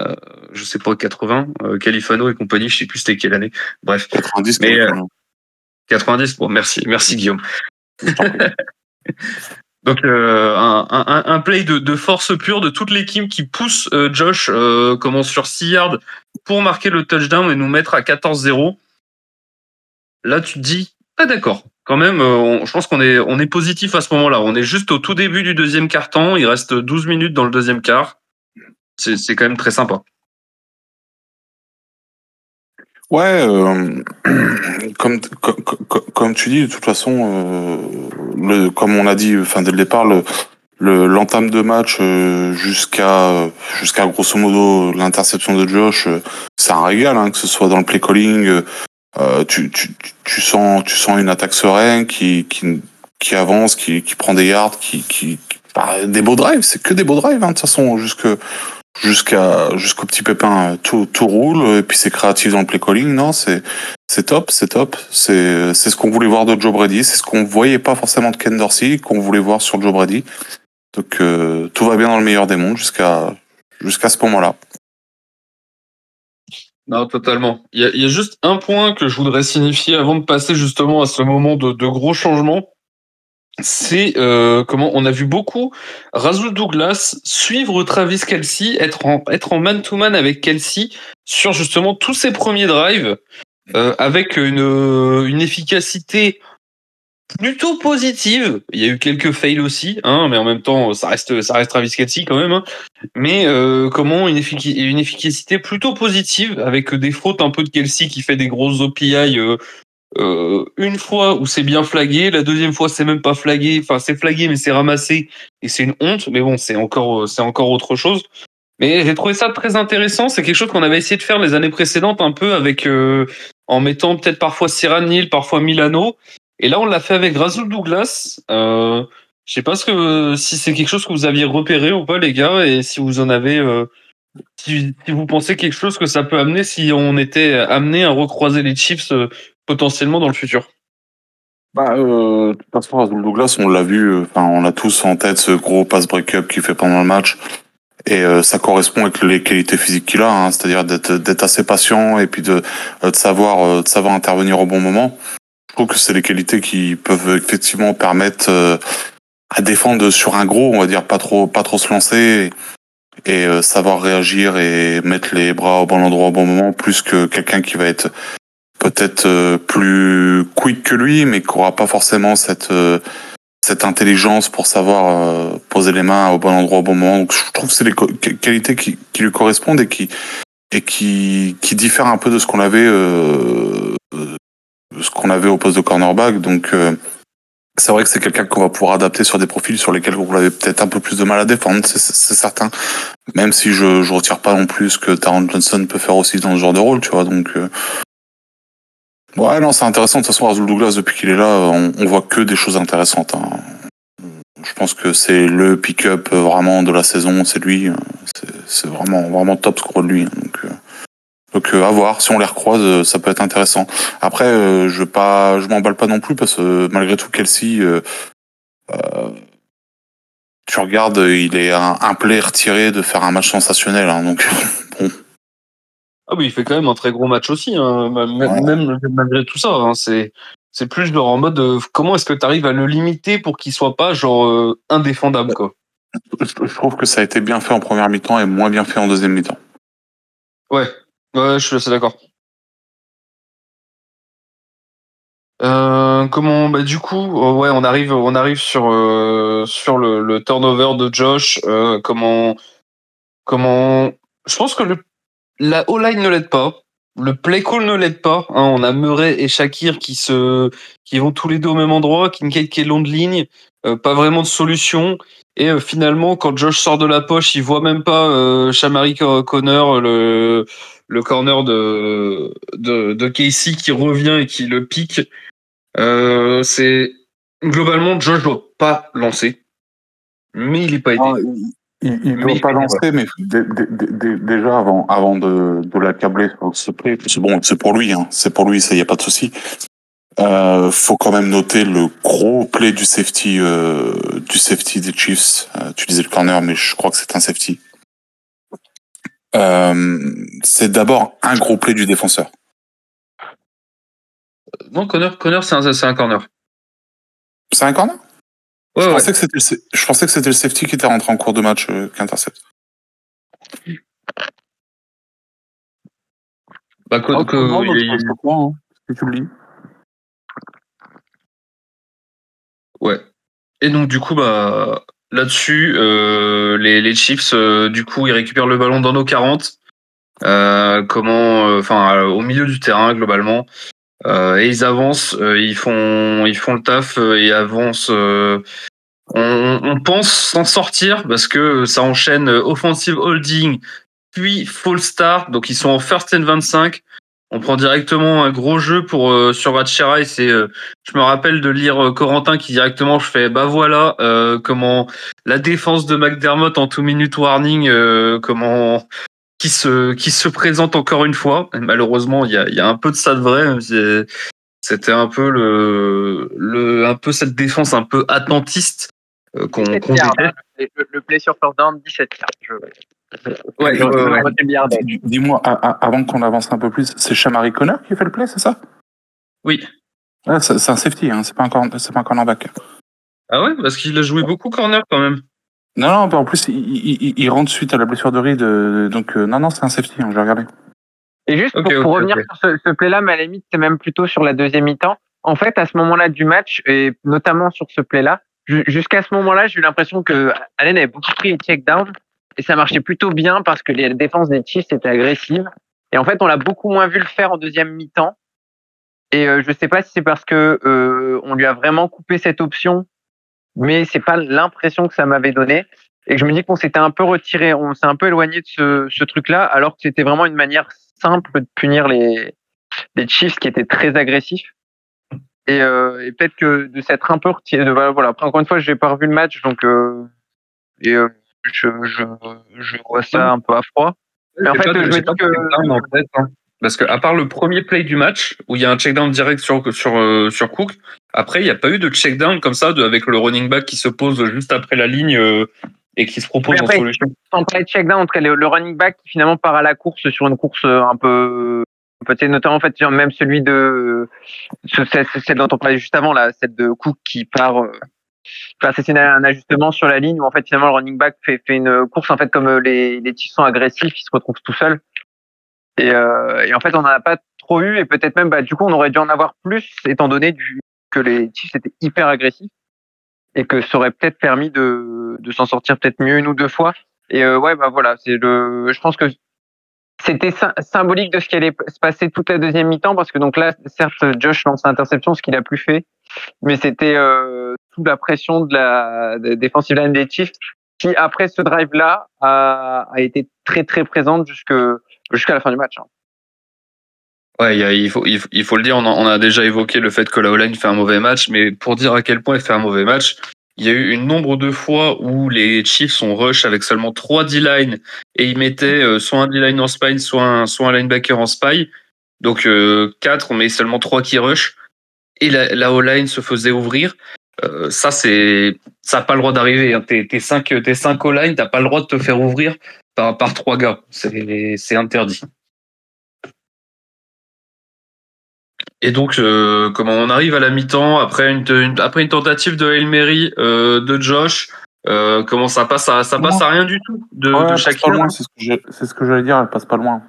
euh je sais pas 80, Califano et compagnie, je sais plus c'était quelle année. Bref, 90. Mais, 90. Bon, merci, merci Guillaume. [laughs] Donc euh, un, play de, force pure de toute l'équipe qui pousse euh, Josh euh, commence sur 6 yards pour marquer le touchdown et nous mettre à 14-0. Là, tu te dis, ah d'accord, quand même, je pense qu'on est, est positif à ce moment-là. On est juste au tout début du deuxième quart-temps, il reste 12 minutes dans le deuxième quart. C'est quand même très sympa. Ouais, euh, [clears throat] comme, comme, comme tu dis, de toute façon, euh, le, comme on a dit, enfin dès le départ, le l'entame de match euh, jusqu'à jusqu'à grosso modo l'interception de Josh, euh, c'est un régal, hein, que ce soit dans le play calling, euh, tu, tu, tu sens tu sens une attaque sereine qui qui, qui avance, qui, qui prend des yards, qui, qui, bah, des beaux drives, c'est que des beaux drives hein, de toute façon jusque jusqu'à jusqu'au petit pépin tout tout roule et puis c'est créatif dans le play calling non c'est c'est top c'est top. C'est c'est ce qu'on voulait voir de Joe Brady c'est ce qu'on voyait pas forcément de Ken Dorsey qu'on voulait voir sur Joe Brady. Donc euh, tout va bien dans le meilleur des mondes jusqu'à jusqu'à ce moment-là. Non, totalement. Il y, a, y, a, juste un point que je voudrais signifier avant de passer justement à ce moment de, de gros changements c'est euh, comment on a vu beaucoup Razul Douglas suivre Travis Kelsey, être en être en man to man avec Kelsey sur justement tous ses premiers drives euh, avec une une efficacité plutôt positive. Il y a eu quelques fails aussi, hein, mais en même temps ça reste ça reste Travis Kelsey quand même. Hein. Mais euh, comment une, une efficacité plutôt positive avec des fautes un peu de Kelsey qui fait des grosses OPI euh, euh, une fois où c'est bien flagué, la deuxième fois c'est même pas flagué, enfin c'est flagué mais c'est ramassé et c'est une honte, mais bon c'est encore euh, c'est encore autre chose. Mais j'ai trouvé ça très intéressant, c'est quelque chose qu'on avait essayé de faire les années précédentes un peu avec euh, en mettant peut-être parfois Nil, parfois Milano, et là on l'a fait avec Razul Douglas. Euh, je sais pas ce que si c'est quelque chose que vous aviez repéré ou pas les gars et si vous en avez euh, si, vous pensez quelque chose que ça peut amener si on était amené à recroiser les Chiefs potentiellement dans le futur bah, euh, de toute façon, Razul Douglas, on l'a vu, euh, enfin, on a tous en tête ce gros pass break-up qu'il fait pendant le match. Et euh, ça correspond avec les qualités physiques qu'il a, hein, c'est-à-dire d'être, assez patient et puis de, euh, de savoir, de savoir intervenir au bon moment. Je trouve que c'est les qualités qui peuvent effectivement permettre à défendre sur un gros, on va dire, pas trop, pas trop se lancer et, et savoir réagir et mettre les bras au bon endroit au bon moment, plus que quelqu'un qui va être peut-être euh, plus quick que lui, mais qui aura pas forcément cette euh, cette intelligence pour savoir euh, poser les mains au bon endroit au bon moment. Donc, je trouve que c'est les qualités qui, qui, lui correspondent et qui et qui qui diffèrent un peu de ce qu'on avait euh, ce qu'on avait au poste de cornerback. Donc c'est vrai que c'est quelqu'un qu'on va pouvoir adapter sur des profils sur lesquels vous avez peut-être un peu plus de mal à défendre, c'est certain. Même si je je retire pas non plus ce que Taron Johnson peut faire aussi dans ce genre de rôle, tu vois. Donc euh... ouais, non, c'est intéressant. De toute façon, Azul Douglas depuis qu'il est là, on, on, voit que des choses intéressantes. Hein. Je pense que c'est le pick-up vraiment de la saison, c'est lui. C'est vraiment vraiment top score de lui. Hein. Donc euh, donc euh, à voir, si on les recroise, euh, ça peut être intéressant. Après, euh, je pas, je m'emballe pas non plus parce que malgré tout, Kelsey, euh, tu regardes, il est un, un retiré de faire un match sensationnel. Hein, donc [laughs] bon. Ah oui, il fait quand même un très gros match aussi, hein, même, ouais. même, malgré tout ça. Hein, c'est c'est plus genre en mode comment est-ce que tu arrives à le limiter pour qu'il soit pas genre indéfendable quoi? Je trouve que ça a été bien fait en première mi-temps et moins bien fait en deuxième mi-temps. Ouais, Ouais, je suis assez d'accord. Euh, comment bah du coup ouais on arrive on arrive sur euh, sur le, le, turnover de Josh euh, comment comment je pense que le la O-line ne l'aide pas. Le play call ne l'aide pas hein, on a Murray et Shakir qui se qui vont tous les deux au même endroit. Kincaid qui est long de ligne euh, pas vraiment de solution. Et euh, finalement quand Josh sort de la poche il voit même pas euh, Shamari Connor le le corner de, de, Casey qui revient et qui le pique. Euh, c'est globalement Josh doit pas lancer, mais il est pas aidé. Ah, il, il doit pas lancer, mais déjà avant, avant de, de l'accabler sur ce play, c'est bon, c'est pour lui, hein, c'est pour lui, ça y a pas de souci. Euh, faut quand même noter le gros play du safety, euh, du safety des Chiefs. Euh, tu disais le corner, mais je crois que c'est un safety. Euh, c'est d'abord un gros play du défenseur. Non, Connor, Connor c'est un, un, corner. C'est un corner? Ouais, je, pensais que c'était, je pensais que c'était le safety qui était rentré en cours de match euh, qui intercepte. Bah, que, oh, que, il, il... Hein, si tu le lis. Ouais. Et donc, du coup, bah, Là-dessus, euh, les, les, Chiefs, euh, du coup, ils récupèrent le ballon dans nos 40. Euh, comment, enfin, au milieu du terrain globalement. Et ils avancent, ils font, ils font le taf et avancent. On, on, pense s'en sortir parce que ça enchaîne offensive holding, puis full start. Donc ils sont en first and 25 on prend directement un gros jeu pour euh, sur Ratchera c'est euh, je me rappelle de lire euh, Corentin qui directement je fais bah voilà euh, comment la défense de McDermott en two minute warning comment qui se qui se présente encore une fois et malheureusement il y a, y a un peu de ça de vrai c'était un peu le le un peu cette défense un peu attentiste qu'on qu le, le play sur first down 17 yards Ouais, ouais, ouais. Dis-moi, avant qu'on avance un peu plus, c'est Chamari Connor qui fait le play, c'est ça? Oui. Ah, c'est un safety, hein, c'est pas, un c'est pas un cornerback. Ah ouais, parce qu'il a joué beaucoup corner quand même. Non, non, en plus, il, il, il, rentre suite à la blessure de Reed, donc euh, non, non, c'est un safety, hein, je vais regarder. Et juste okay, pour, pour okay, revenir okay. sur ce, ce play-là, mais à la limite, c'est même plutôt sur la deuxième mi-temps. En fait, à ce moment-là du match, et notamment sur ce play-là, jusqu'à ce moment-là, j'ai eu l'impression que Allen avait beaucoup pris les check-downs et ça marchait plutôt bien parce que les défenses des Chiefs étaient agressives. Et en fait, on l'a beaucoup moins vu le faire en deuxième mi-temps. Et euh, je sais pas si c'est parce que euh, on lui a vraiment coupé cette option, mais c'est pas l'impression que ça m'avait donné. Et je me dis qu'on s'était un peu retiré, on s'est un peu éloigné de ce, ce truc-là, alors que c'était vraiment une manière simple de punir les, les Chiefs qui étaient très agressifs. Et, euh, et peut-être que de s'être un peu retiré. De, voilà. Après, encore une fois, j'ai pas revu le match, donc euh, et euh, je, je, je vois ça un peu à froid. Mais en fait, je me dis que. En fait, hein. Parce que à part le premier play du match où il y a un check-down direct sur sur euh, sur Cook, après il n'y a pas eu de check-down comme ça de, avec le running back qui se pose juste après la ligne euh, et qui se propose après, en solution. Sans parler de check-down, entre le, le, running back qui finalement part à la course sur une course un peu peut-être notamment en fait même celui de celle dont on parlait juste avant là, celle de Cook qui part. Euh, Enfin, c'est un ajustement sur la ligne où en fait finalement le running back fait, fait une course en fait comme euh, les les Chiefs sont agressifs, ils se retrouvent tout seuls. Et, euh, et en fait on n'en a pas trop eu et peut-être même bah du coup on aurait dû en avoir plus étant donné du, que les Chiefs étaient hyper agressifs et que ça aurait peut-être permis de de s'en sortir peut-être mieux une ou deux fois. Et euh, ouais bah voilà c'est le je pense que c'était symbolique de ce qui allait se passer toute la deuxième mi-temps parce que donc là certes Josh lance l'interception ce qu'il a plus fait mais c'était euh, sous la pression de la de défensive line des Chiefs qui après ce drive là a, a été très très présente jusque jusqu'à la fin du match. Hein. Ouais, il, faut, il, faut, le dire, on a, on a, déjà évoqué le fait que la O-line fait un mauvais match, mais pour dire à quel point elle fait un mauvais match, il y a eu une nombre de fois où les Chiefs sont rush avec seulement trois D-line et ils mettaient euh, soit un D-line en spine, soit un, soit un linebacker en spy. Donc euh, quatre, mais seulement trois qui rush. Et la, la O-line se faisait ouvrir. Euh, ça, c'est, ça n'a pas le droit d'arriver. Hein. T'es, t'es cinq, t'es cinq O-line, t'as pas le droit de te faire ouvrir par, par trois gars. C'est, c'est interdit. Et donc, euh, comment on arrive à la mi-temps après une, après une tentative de Hail Mary euh, de Josh, euh, comment ça passe? À ça passe à rien du tout de, de Shakira. C'est ce que j'allais dire, elle passe pas loin.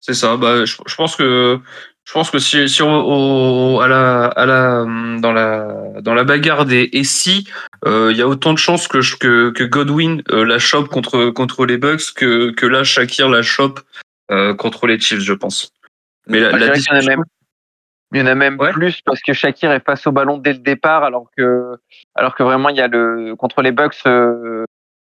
C'est ça. Bah, je, je, pense que je pense que si, si on, à la, à la, dans la, dans la bagarre des et si, il y a autant de chances que, que, que Godwin la chope contre, contre les Bucks que, que là Shakir la chope contre les Chiefs, je pense. Mais la, il, y en a même, il y en a même plus parce que Shakir est face au ballon dès le départ, alors que, alors que vraiment il y a le contre les Bucks, euh,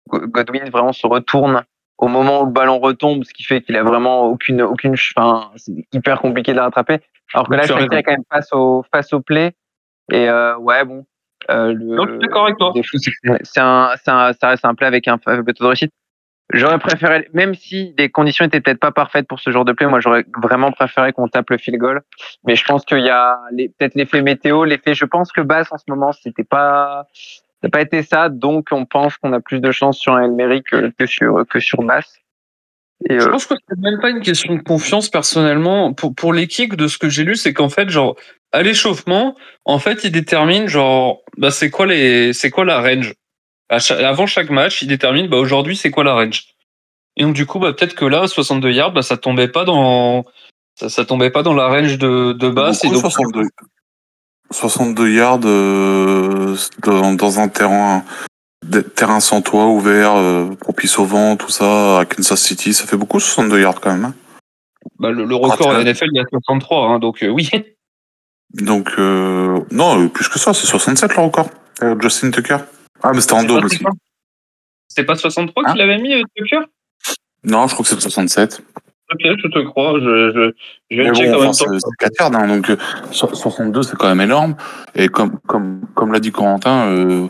Godwin vraiment se retourne au moment où le ballon retombe, ce qui fait qu'il a vraiment aucune, aucune, enfin, c'est hyper compliqué de le rattraper. Alors que là, Shakir est quand même face au, face au play. Et euh, ouais, bon. Euh, le, non, je suis d'accord avec toi. C'est un, un, ça reste un play avec un taux de réussite. J'aurais préféré, même si les conditions étaient peut-être pas parfaites pour ce genre de play, moi j'aurais vraiment préféré qu'on tape le field goal. Mais je pense qu'il y a peut-être l'effet météo, l'effet. Je pense que basse en ce moment, c'était pas, ça n'a pas été ça, donc on pense qu'on a plus de chance sur un Elmery que, que sur que sur basse. Et je euh, pense que c'est même pas une question de confiance personnellement. Pour pour l'équipe, de ce que j'ai lu, c'est qu'en fait, genre à l'échauffement, en fait, il détermine genre, bah c'est quoi les, c'est quoi la range? Avant chaque match, il détermine bah, aujourd'hui c'est quoi la range. Et donc du coup, bah, peut-être que là, 62 yards, bah, ça tombait pas dans ça, ça tombait pas dans la range de, de base. Et donc, 62, 62 yards euh, dans, dans, un terrain terrain sans toit, ouvert, euh, propice au vent, tout ça, à Kansas City, ça fait beaucoup 62 yards quand même. Hein. Bah, le, record à NFL, il y a 63, hein, donc euh, oui. Donc, non, plus que ça, c'est 67 le record. Justin Tucker. Ah, mais c'était en double aussi. C'était pas 63 qu'il avait mis, euh, Tucker? Non, je crois que c'est 67. Ok, je te crois. Je, je, je vais checker bon, C'est 4 yards, hein, donc 62, euh, c'est quand même énorme. Et comme, comme, comme l'a dit Corentin, euh,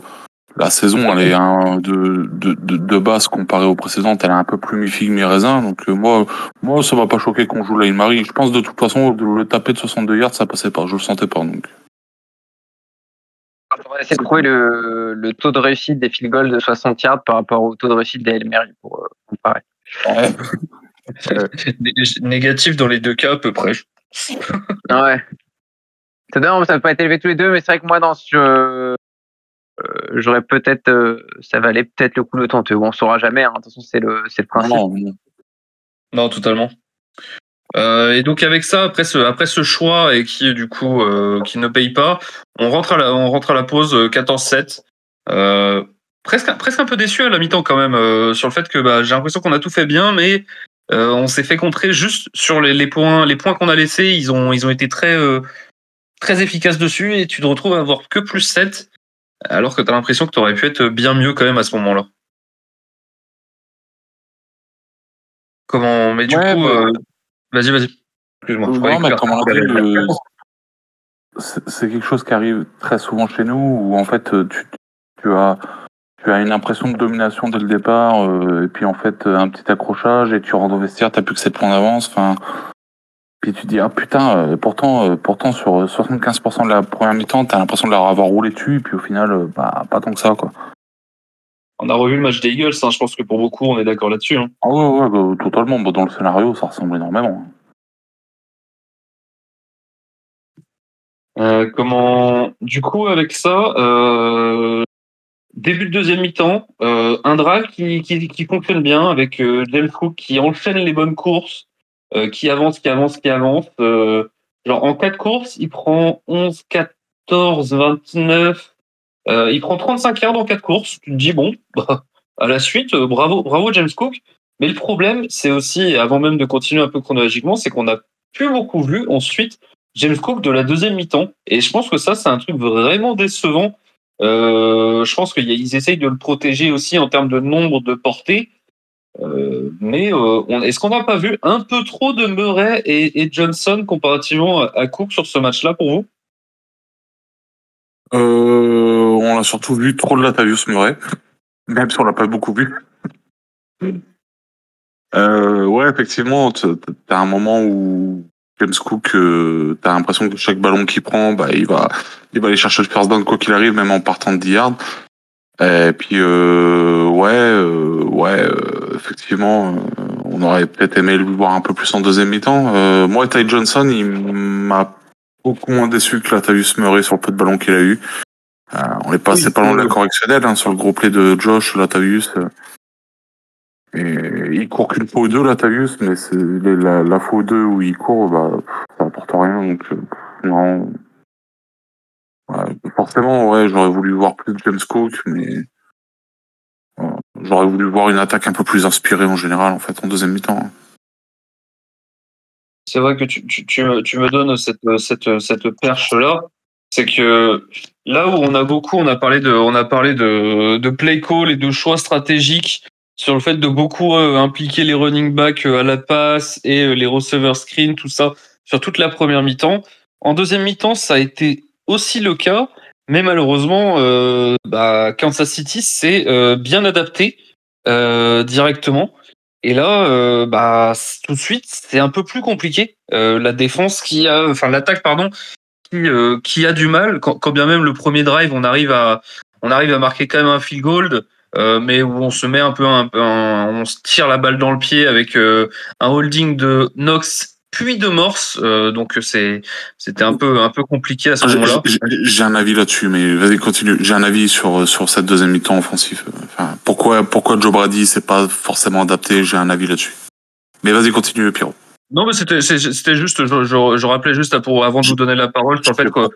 la saison, elle est de, de, de, de, base comparée aux précédentes, elle est un peu plus mi-figue, mi-raisin. Donc euh, moi, moi, ça m'a pas choqué qu'on joue la Marie. Je pense de toute façon, le taper de 62 yards, ça passait pas. Je le sentais pas. Donc. On va essayer de trouver le, le, taux de réussite des field goals de 60 yards par rapport au taux de réussite des Mary pour euh, comparer. Ouais. [laughs] euh, négatif dans les deux cas à peu près. ouais. C'est ça n'a pas été élevé tous les deux, mais c'est vrai que moi, dans ce, euh, j'aurais peut-être, euh, ça valait peut-être le coup de tenter. On saura jamais. Hein. De toute façon, c'est le, c'est le principe. Non, non totalement. Euh, et donc avec ça, après ce, après ce choix et qui du coup euh, qui ne paye pas, on rentre à la, on rentre à la pause 14-7. Euh, presque, presque un peu déçu à la mi-temps quand même sur le fait que bah, j'ai l'impression qu'on a tout fait bien, mais on s'est fait contrer juste sur les, les points, les points qu'on a laissés. Ils ont, ils ont été très, très efficaces dessus et tu te retrouves à avoir que plus 7 alors que tu as l'impression que tu aurais pu être bien mieux quand même à ce moment-là. Comment Mais du coup, bah, Vas-y, vas-y. Excuse-moi. C'est quelque chose qui arrive très souvent chez nous où en fait tu, tu as tu as une impression de domination dès le départ euh, et puis en fait un petit accrochage et tu rentres au vestiaire, t'as plus que 7 points d'avance. Enfin, puis tu dis ah putain, euh, pourtant euh, pourtant sur 75% de la première mi-temps, t'as l'impression de l'avoir roulé dessus et puis au final bah pas tant que ça quoi. On a revu le match des Eagles, hein. je pense que pour beaucoup, on est d'accord là-dessus. Hein. Ah ouais, ouais, bah, totalement. dans le scénario, ça ressemble énormément. Euh, comment Du coup, avec ça, euh, début de deuxième mi-temps, euh, un drag qui, qui, fonctionne bien avec euh, James Cook qui enchaîne les bonnes courses, euh, qui avance, qui avance, qui avance. genre en quatre courses, il prend 11, 14, 29, euh, il prend 35 yards dans quatre courses. Tu te dis, bon, bah, à la suite, euh, bravo, bravo James Cook. Mais le problème, c'est aussi, avant même de continuer un peu chronologiquement, c'est qu'on a plus beaucoup vu ensuite James Cook de la deuxième mi-temps. Et je pense que ça, c'est un truc vraiment décevant. Euh, je pense qu'ils essayent de le protéger aussi en termes de nombre de portées. Euh, mais euh, est-ce qu'on n'a pas vu un peu trop de Murray et, et Johnson comparativement à, Cook sur ce match-là pour vous? On a surtout vu trop de Latavius Murray, même si on l'a pas beaucoup vu. ouais, effectivement, t'as un moment où James Cook, euh, t'as l'impression que chaque ballon qu'il prend, bah, il va, il va aller chercher le first down quoi qu'il arrive, même en partant de 10 yards. Et puis, euh, ouais, euh, ouais, euh, effectivement, euh, on aurait peut-être aimé le voir un peu plus en deuxième mi-temps. moi, Ty Johnson, il m'a beaucoup moins déçu que Latavius Murray sur le peu de ballon qu'il a eu. On est passé pas loin de la correctionnelle hein, sur le gros play de Josh Latavius. Et il court qu'une fois ou deux, Latavius, mais c'est la, la fois ou deux où il court, bah, ça apporte rien. Donc, non, forcément, ouais, j'aurais voulu voir plus de James Cook, mais j'aurais voulu voir une attaque un peu plus inspirée en général, en fait, en deuxième mi-temps. Hein. C'est vrai que tu, tu, tu, me donnes cette, cette, cette perche-là. C'est que là où on a beaucoup, on a parlé de, on a parlé de, de play call et de choix stratégiques sur le fait de beaucoup euh, impliquer les running backs euh, à la passe et euh, les receiver screen, tout ça, sur toute la première mi-temps. En deuxième mi-temps, ça a été aussi le cas, mais malheureusement, bah, Kansas City s'est bien adapté euh, directement. Et là, bah, tout de suite, c'est un peu plus compliqué. la défense qui a, enfin l'attaque, pardon, qui, qui a du mal. Quand, quand, bien même le premier drive, on arrive à, on arrive à marquer quand même un field goal. mais où on se met un peu, un, peu on se tire la balle dans le pied avec un holding de Knox puis de Morse. Euh, donc c'est c'était un peu un peu compliqué à ce moment-là. J'ai un avis là-dessus, mais vas-y continue. J'ai un avis sur sur cette deuxième mi-temps offensif. Enfin, pourquoi pourquoi Joe Brady c'est pas forcément adapté? J'ai un avis là-dessus. Mais vas-y continue, Pierrot. Non, mais c'était c'était juste je, je, rappelais juste pour avant de vous donner la parole sur le fait qu'on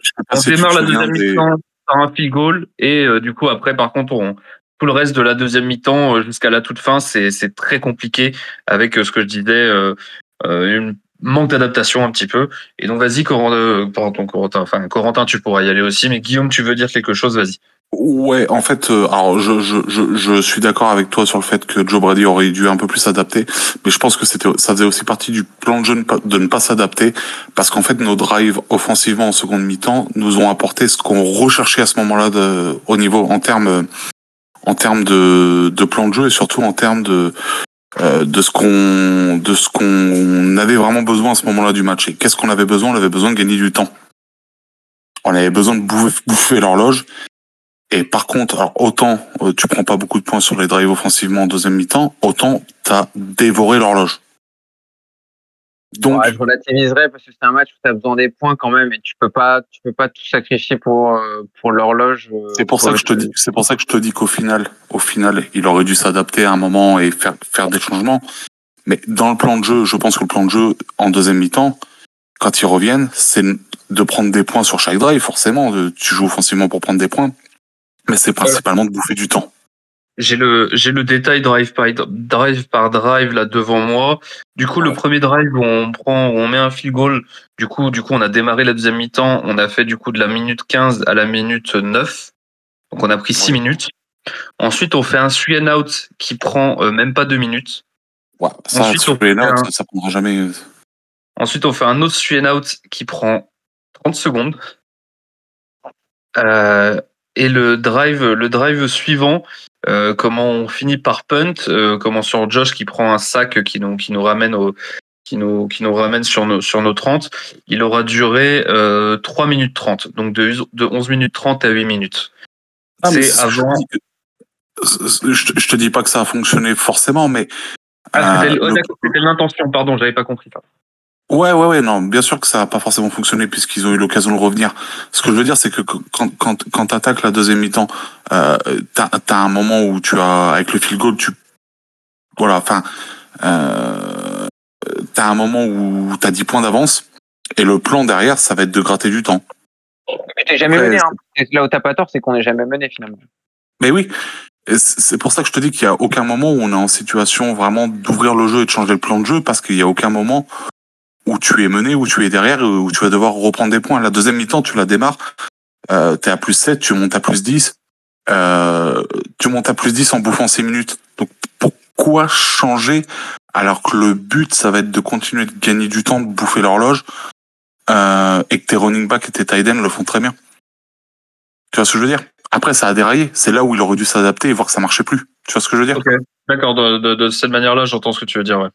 démarre la deuxième mi-temps par un goal et euh, du coup après par contre on tout le reste de la deuxième mi-temps euh, jusqu'à la toute fin, c'est très compliqué avec ce que je disais, euh, une manque d'adaptation un petit peu. Et donc, vas-y, Corentin, euh, Corentin, enfin, Corentin, tu pourras y aller aussi, mais Guillaume, tu veux dire quelque chose, vas-y. Ouais, en fait, euh, alors je, je, je, je, suis d'accord avec toi sur le fait que Joe Brady aurait dû un peu plus s'adapter, mais je pense que c'était ça faisait aussi partie du plan de jeu de ne pas s'adapter, parce qu'en fait nos drives offensivement en seconde mi-temps nous ont apporté ce qu'on recherchait à ce moment-là au niveau en termes en termes de, de plan de jeu et surtout en termes de euh, de ce qu'on de ce qu'on avait vraiment besoin à ce moment-là du match. Et qu'est-ce qu'on avait besoin? On avait besoin de gagner du temps. On avait besoin de bouffer, l'horloge. Et par contre, alors autant euh, tu prends pas beaucoup de points sur les drives offensivement en deuxième mi-temps, autant t'as dévoré l'horloge. Donc, je relativiserais parce que c'est un match où tu as besoin des points quand même et tu peux pas, tu peux pas tout sacrifier pour euh, pour l'horloge. Euh, c'est pour, ça que je te dis, c'est pour ça que je te dis qu'au final, au final, il aurait dû s'adapter à un moment et faire faire des changements. Mais dans le plan de jeu, je pense que le plan de jeu en deuxième mi-temps, quand ils reviennent, c'est de prendre des points sur chaque drive. Forcément, tu joues offensivement pour prendre des points, mais c'est principalement de bouffer du temps. J'ai le j'ai le détail drive par drive par drive là devant moi. Du coup, le premier drive où on prend on met un field goal, du coup du coup on a démarré la deuxième mi-temps, on a fait du coup de la minute 15 à la minute 9. Donc on a pris 6 minutes. Ensuite, on fait un three and out qui prend euh, même pas 2 minutes. Ouais, ça, Ensuite, on fait un... ça, prendra jamais. Euh. Ensuite, on fait un autre three and out qui prend 30 secondes. Euh, et le drive, le drive suivant, euh, comment on finit par punt, euh, comment sur Josh qui prend un sac qui nous, qui nous ramène au, qui nous, qui nous ramène sur nos, sur nos 30, il aura duré euh, 3 minutes 30, donc de, de 11 minutes 30 à 8 minutes. Ah, c'est avant. Je te, je te dis pas que ça a fonctionné forcément, mais. Ah, c'était euh, l'intention, pardon, j'avais pas compris ça. Ouais, ouais, ouais, non, bien sûr que ça n'a pas forcément fonctionné puisqu'ils ont eu l'occasion de revenir. Ce que je veux dire, c'est que quand, quand, quand tu attaques la deuxième mi-temps, euh, t'as as un moment où tu as, avec le field goal, tu. Voilà, enfin. Euh, t'as un moment où t'as 10 points d'avance et le plan derrière, ça va être de gratter du temps. Mais t'es jamais mené, hein. Là où t'as pas tort, c'est qu'on n'est jamais mené finalement. Mais oui, c'est pour ça que je te dis qu'il y a aucun moment où on est en situation vraiment d'ouvrir le jeu et de changer le plan de jeu parce qu'il y a aucun moment où tu es mené, où tu es derrière, où tu vas devoir reprendre des points. La deuxième mi-temps, tu la démarres, euh, tu es à plus 7, tu montes à plus 10, euh, tu montes à plus 10 en bouffant 6 minutes. Donc pourquoi changer alors que le but, ça va être de continuer de gagner du temps, de bouffer l'horloge, euh, et que tes running back et tes tight le font très bien? Tu vois ce que je veux dire? Après, ça a déraillé. C'est là où il aurait dû s'adapter et voir que ça marchait plus. Tu vois ce que je veux dire? D'accord, de, de, de, cette manière-là, j'entends ce que tu veux dire. Ouais.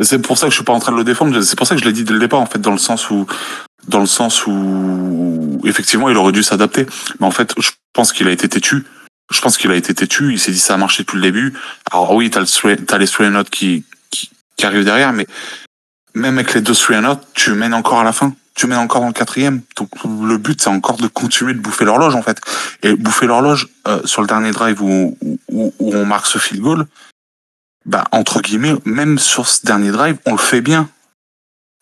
C'est pour ça que je suis pas en train de le défendre. C'est pour ça que je l'ai dit dès le départ, en fait, dans le sens où, dans le sens où, effectivement, il aurait dû s'adapter. Mais en fait, je pense qu'il a été têtu. Je pense qu'il a été têtu. Il s'est dit ça a marché depuis le début. Alors oui, t'as le les three and qui, qui, qui arrivent derrière, mais même avec les deux three and tu mènes encore à la fin. Tu mènes encore dans le quatrième. Donc le but, c'est encore de continuer de bouffer l'horloge, en fait. Et bouffer l'horloge euh, sur le dernier drive où, où, où on marque ce field goal, bah, entre guillemets, même sur ce dernier drive, on le fait bien.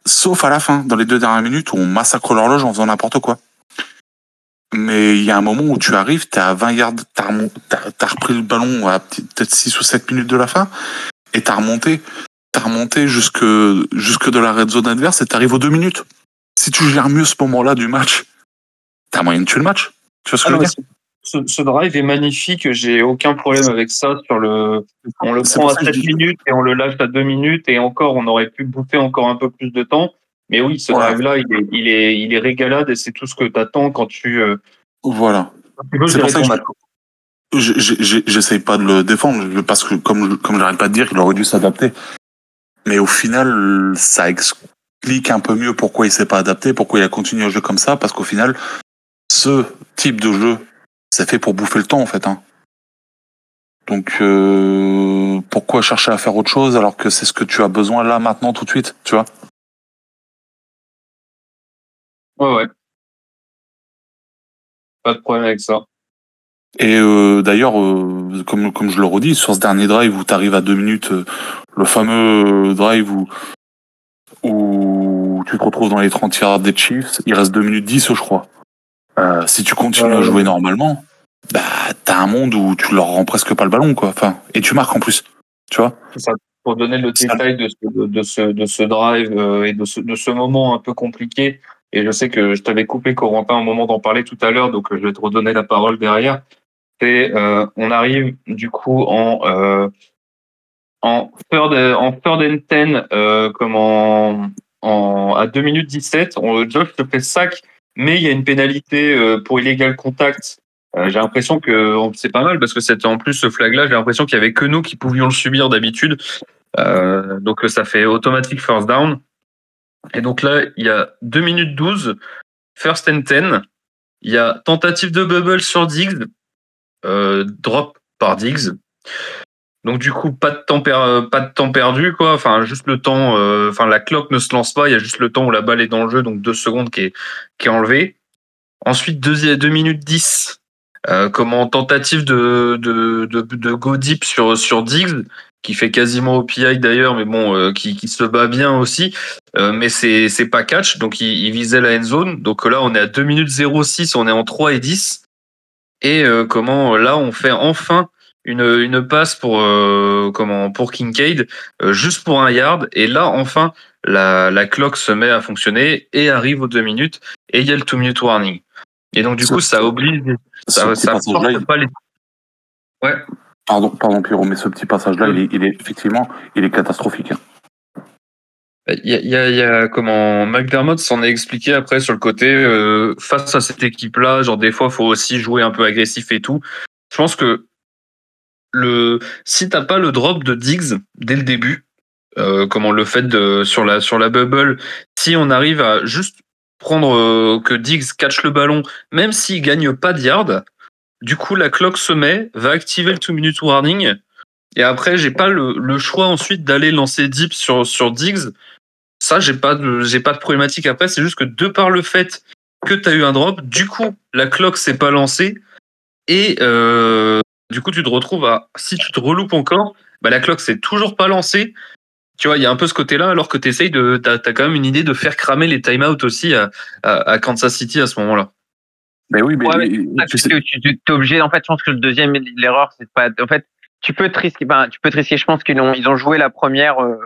Sauf à la fin, dans les deux dernières minutes où on massacre l'horloge en faisant n'importe quoi. Mais il y a un moment où tu arrives, t'es à 20 yards, t'as, as, repris le ballon à peut-être 6 ou 7 minutes de la fin, et t'as remonté, t'as remonté jusque, jusque de la red zone adverse et t'arrives aux deux minutes. Si tu gères mieux ce moment-là du match, t'as moyen de tuer le match. Tu vois ce que je veux ah dire? Ce, drive est magnifique. J'ai aucun problème avec ça. Sur le, on le prend à 7 minutes et on le lâche à 2 minutes et encore, on aurait pu bouffer encore un peu plus de temps. Mais oui, ce drive-là, il est, il, est, il est régalade et c'est tout ce que tu attends quand tu. Euh, voilà. C'est pour ça que j'essaye pas de le défendre parce que, comme, comme j'arrête pas de dire, il aurait dû s'adapter. Mais au final, ça explique un peu mieux pourquoi il s'est pas adapté, pourquoi il a continué à jouer comme ça, parce qu'au final, ce type de jeu c'est fait pour bouffer le temps en fait. Hein. Donc euh, pourquoi chercher à faire autre chose alors que c'est ce que tu as besoin là maintenant tout de suite, tu vois? Ouais ouais. Pas de problème avec ça. Et euh, d'ailleurs, euh, comme, comme je le redis, sur ce dernier drive où tu arrives à deux minutes, le fameux drive où, où tu te retrouves dans les 30 yards des Chiefs, il reste deux minutes 10 je crois. Euh, si tu continues à jouer normalement, bah t'as un monde où tu leur rends presque pas le ballon, quoi. Enfin, et tu marques en plus, tu vois? Ça. Pour donner le détail de ce, de ce, de ce drive euh, et de ce, de ce moment un peu compliqué, et je sais que je t'avais coupé Corentin un moment d'en parler tout à l'heure, donc je vais te redonner la parole derrière. C'est euh, on arrive du coup en euh, en third en third and ten euh, comme en, en à 2 minutes 17, on, Josh te fait sac mais il y a une pénalité euh, pour illégal contact. Euh, j'ai l'impression que c'est pas mal parce que c'était en plus ce flag-là, j'ai l'impression qu'il y avait que nous qui pouvions le subir d'habitude. Euh, donc ça fait automatique first down. Et donc là, il y a 2 minutes 12, first and 10. Il y a tentative de bubble sur Diggs, drop par Diggs. Donc du coup, pas de temps, pas de temps perdu, quoi. Enfin, juste le temps. Euh, enfin, la cloque ne se lance pas. Il y a juste le temps où la balle est dans le jeu, donc deux secondes qui est qui est enlevé. Ensuite, deux, deux minutes 10 euh, comme tentative de, de, de, de, go deep sur sur Diggs, qui fait quasiment OPI d'ailleurs, mais bon, euh, qui, qui se bat bien aussi. Euh, mais c'est c'est pas catch, donc il, il, visait la end zone. Donc là, on est à 2 minutes 06, on est en 3 et 10. Et comment là, on fait enfin une, une passe pour euh, comment pour Kincaid euh, juste pour un yard. Et là enfin la, la clock se met à fonctionner et arrive aux deux minutes et il y a le two minute warning. Et donc du coup ça oblige ça, ça force pas les ouais. Pardon pardon Pierrot mais ce petit passage là il est, il est effectivement il est catastrophique hein. Il y a, il y a, il y a comment McDermott s'en est expliqué après sur le côté euh, face à cette équipe là genre des fois faut aussi jouer un peu agressif et tout. Je pense que le si t'as pas le drop de Diggs dès le début, euh, comment le fait sur la bubble, si on arrive à juste prendre euh, que Diggs catch le ballon, même s'il gagne pas de yard, du coup la clock se met, va activer le two minute warning, et après j'ai pas le, choix ensuite d'aller lancer deep sur Diggs. Ça j'ai pas de j'ai pas de problématique après, c'est juste que de par le fait que tu eu un drop, du coup la clock s'est pas lancée et euh, du coup, tu te retrouves à, si tu te reloupes encore, bah, la cloque s'est toujours pas lancée. Tu vois, il y a un peu ce côté-là, alors que tu essayes de, t'as, as quand même une idée de faire cramer les timeouts aussi à, à, Kansas City à ce moment-là. Mais oui, mais, tu, es obligé. En fait, je pense que le deuxième, l'erreur, c'est pas. En fait, tu peux te risquer. Ben, tu peux te risquer. Je pense qu'ils ont, ils ont joué la première euh,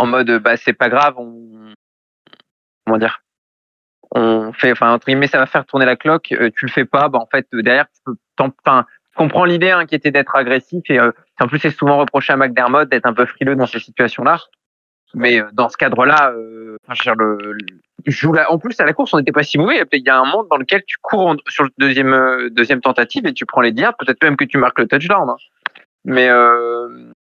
en mode bah c'est pas grave, on comment dire, on fait, enfin entre guillemets ça va faire tourner la cloque, tu le fais pas, bah en fait derrière tu peux, enfin comprends l'idée hein, qui était d'être agressif et en plus c'est souvent reproché à McDermott d'être un peu frileux dans ces situations-là. Mais dans ce cadre-là, euh, le, joue en plus à la course, on n'était pas si mauvais. Il y a un monde dans lequel tu cours sur le deuxième euh, deuxième tentative et tu prends les yards, peut-être même que tu marques le touchdown. Hein. Mais euh,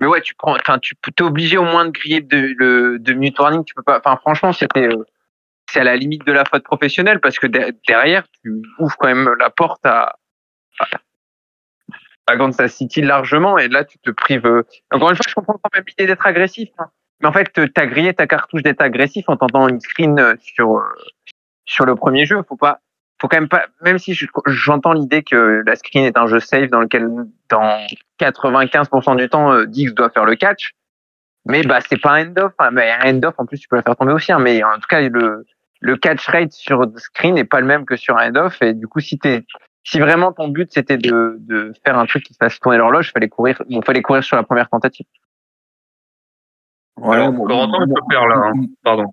mais ouais, tu prends, enfin, tu es obligé au moins de griller de, le de minute warning. Tu peux pas. Enfin, franchement, c'était euh, c'est à la limite de la faute professionnelle parce que derrière, tu ouvres quand même la porte à, à Kansas City largement et là tu te prives. Euh, encore une fois, je comprends quand même l'idée d'être agressif, hein. mais en fait, t'as grillé ta cartouche d'être agressif en tentant une screen euh, sur euh, sur le premier jeu. Faut pas, faut quand même pas. Même si j'entends l'idée que la screen est un jeu safe dans lequel dans 95% du temps Dix doit faire le catch, mais bah c'est pas un end-off. Hein. mais un end-off en plus tu peux la faire tomber aussi. Hein. mais en tout cas le le catch rate sur screen n'est pas le même que sur un end-off et du coup si t'es si vraiment ton but c'était de, de faire un truc qui fasse tourner l'horloge, fallait courir, il fallait courir sur la première tentative. Voilà, ouais, Corentin, on peut faire là. Hein. Pardon.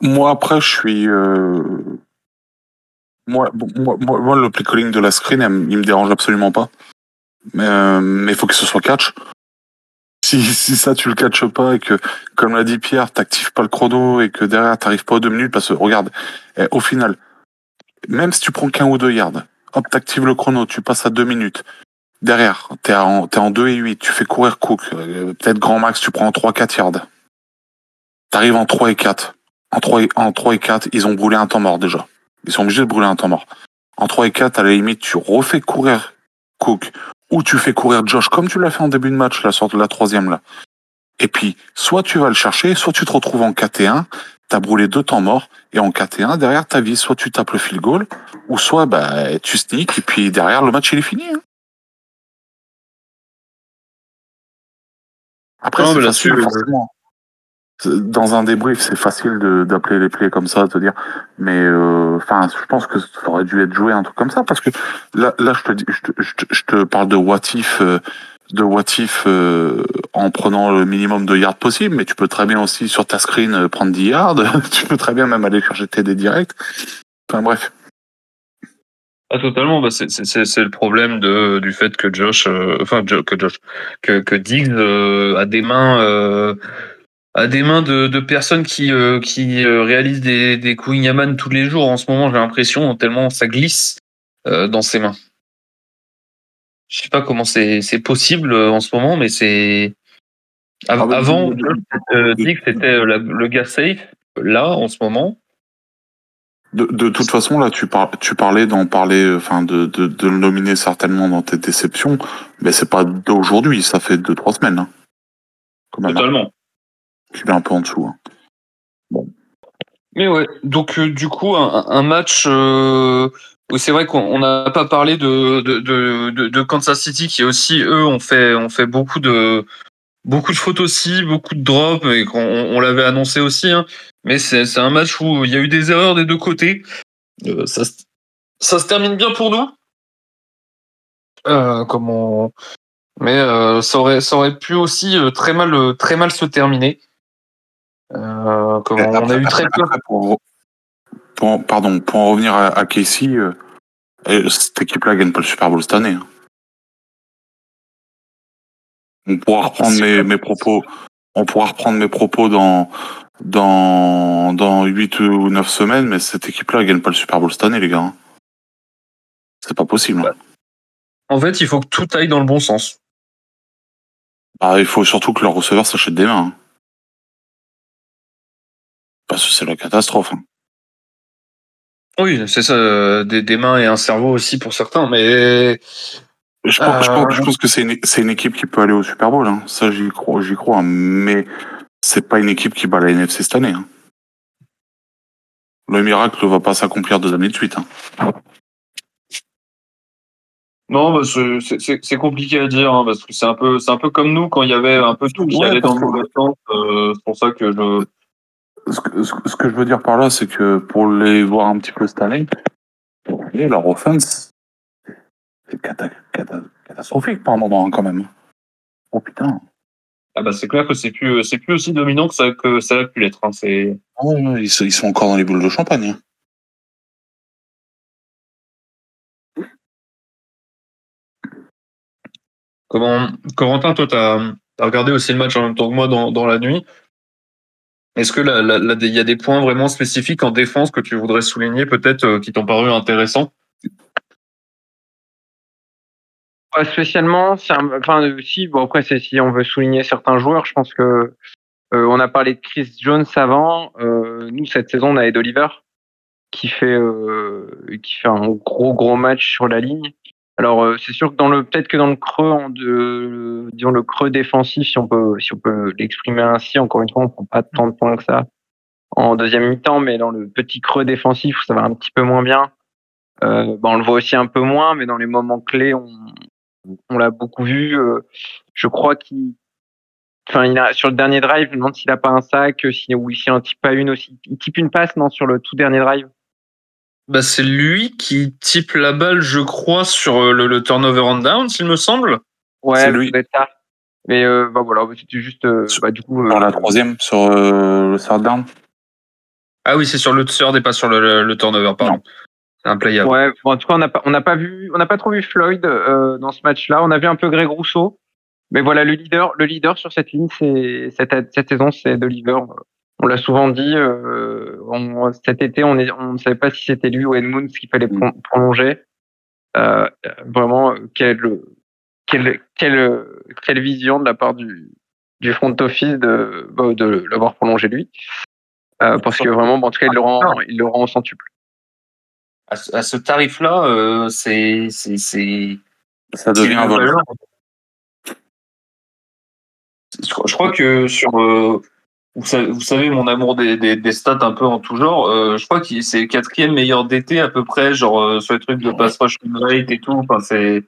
Moi après, je suis. Euh... Moi, moi, moi, le play calling de la screen, il me dérange absolument pas. Mais euh, mais il faut que ce soit catch. Si, si ça tu le catches pas et que, comme l'a dit Pierre, t'actives pas le chrono et que derrière t'arrives pas aux deux minutes parce que regarde, eh, au final, même si tu prends qu'un ou deux yards, hop, t'actives le chrono, tu passes à deux minutes. Derrière, t'es en, es en 2 et 8, tu fais courir Cook, euh, peut-être grand max, tu prends en 3-4 yards. T'arrives en 3 et 4. En 3 et, en 3 et 4, ils ont brûlé un temps mort déjà. Ils sont obligés de brûler un temps mort. En 3 et 4, à la limite, tu refais courir Cook, ou tu fais courir Josh, comme tu l'as fait en début de match, la sorte de la troisième là. Et puis, soit tu vas le chercher, soit tu te retrouves en 4 et 1, t'as brûlé deux temps morts, et en 4 et 1, derrière ta vie, soit tu tapes le field goal, ou soit bah, tu sneak, et puis derrière, le match, il est fini. Hein. Après, c'est facile, forcément. Dans un débrief, c'est facile d'appeler les plays comme ça, de te dire. Mais euh, enfin, je pense que ça aurait dû être joué un truc comme ça, parce que là, là, je te dis, je te, je te, parle de what if, euh, de what if euh, en prenant le minimum de yards possible, mais tu peux très bien aussi sur ta screen euh, prendre 10 yards, [laughs] tu peux très bien même aller chercher TD direct. Enfin bref. Ah, totalement, bah, c'est le problème de, du fait que Josh, euh, enfin que Josh, que, que Diggs a des mains, a des mains de, de personnes qui, qui réalisent des, des coups Yaman tous les jours. En ce moment, j'ai l'impression tellement ça glisse dans ses mains je sais pas comment c'est possible euh, en ce moment, mais c'est ah avant euh, que c'était euh, le gars safe. Là, en ce moment. De, de toute façon, là, tu, par, tu parlais d'en parler, enfin, de, de, de, le nominer certainement dans tes déceptions, mais c'est pas d'aujourd'hui, ça fait deux trois semaines. Hein. Totalement. Tu est un peu en dessous. Hein. Bon. Mais ouais, donc du coup, un, un match c'est vrai qu'on n'a pas parlé de, de, de, de, Kansas City qui aussi eux ont fait ont fait beaucoup de beaucoup de fautes aussi, beaucoup de drops et qu'on on, l'avait annoncé aussi. Hein. Mais c'est un match où il y a eu des erreurs des deux côtés. Euh, ça, ça se termine bien pour nous. Euh, comment Mais euh, ça aurait ça aurait pu aussi euh, très mal très mal se terminer. Euh, comment on a eu très peur pour, pardon, pour en revenir à, Casey, euh, cette équipe-là gagne pas le Super Bowl cette année. Hein. On pourra reprendre mes, mes, propos. On pourra reprendre mes propos dans dans dans huit ou neuf semaines, mais cette équipe-là gagne pas le Super Bowl cette année, les gars. Hein. C'est pas possible. Hein. En fait, il faut que tout aille dans le bon sens. Bah, il faut surtout que leur receveur s'achète des mains. Parce que c'est la catastrophe. Oui, c'est ça, euh, des, mains et un cerveau aussi pour certains, mais. Je pense, je pense, que c'est une, une, équipe qui peut aller au Super Bowl, hein. ça j'y crois, j'y crois, mais c'est pas une équipe qui bat la NFC cette année. Hein. Le miracle ne va pas s'accomplir deux années de suite. Hein. Non, bah c'est compliqué à dire parce que c'est un peu c'est un peu comme nous quand il y avait un peu tout qui allait dans le mauvais sens. Euh, c'est pour ça que je ce que, ce que je veux dire par là, c'est que pour les voir un petit peu cette année, leur offense, c'est catastrophique par moment hein, quand même. Oh putain. Ah bah c'est clair que c'est plus c'est plus aussi dominant que ça que ça a pu l'être. Hein. C'est Oh, ils, sont- ils sont encore dans les boules de champagne. hein. comment Corentin, toi t'as as regardé aussi le match en même temps que moi dans, dans la nuit. Est-ce que il y a des points vraiment spécifiques en défense que tu voudrais souligner peut-être euh, qui t'ont paru intéressants? Pas spécialement. enfin, si, après, si on veut souligner certains joueurs, je pense que euh, on a parlé de Chris Jones avant. Euh, nous, cette saison, on a Ed Oliver qui fait, euh, qui fait un gros, gros match sur la ligne. Alors, euh, c'est sûr que dans le, peut-être que dans le creux, en de, disons le creux défensif, si on peut, si on peut l'exprimer ainsi, encore une fois, on prend pas tant de points que ça en deuxième mi-temps, mais dans le petit creux défensif, ça va un petit peu moins bien. Euh, bah, on le voit aussi un peu moins, mais dans les moments clés, on, on l'a beaucoup vu. euh, je crois qu'il, enfin, il a, sur le dernier drive, je me demande s'il a pas un sac, euh, si, ou s'il en type pas une aussi. Il type une passe, non, sur le tout dernier drive. Bah, C'est lui qui type la balle, je crois, sur euh, le, le turnover on down, s'il me semble. Ouais, C'est lui. ça. Mais euh, bah voilà, c'était juste, euh, Sur- bah, du coup, euh, Sur la troisième, sur euh, le third down. Ah oui, c'est sur le third et pas sur le, le, le turnover, pardon. C'est un play Ouais, bon, en tout cas, on n'a pas, on n'a pas vu, on n'a pas trop vu Floyd euh, dans ce match-là. On a vu un peu Greg Rousseau, mais voilà, le leader, le leader sur cette ligne, c'est cette, cette saison, c'est Oliver. On l'a souvent dit. Euh, on- cet été, on, est, on ne savait pas si c'était lui ou Edmunds qu'il fallait pro- prolonger. Euh, vraiment, quelle, quelle, quelle, quelle vision de la part du, du front office de, bah, de l'avoir prolongé lui. Euh, parce que vraiment, bon, en tout cas, il le rend, il le rend au centuple. À, ce- à ce tarif-là, euh, c'est c'est c'est Ça devient un vol. Je, crois- je crois que sur euh, vous, savez, vous savez mon amour des, des, des stats un peu en tout genre. euh, je crois que c'est le quatrième meilleur d'été à peu près, genre euh, sur les trucs de pass rush rate et tout. Enfin c'est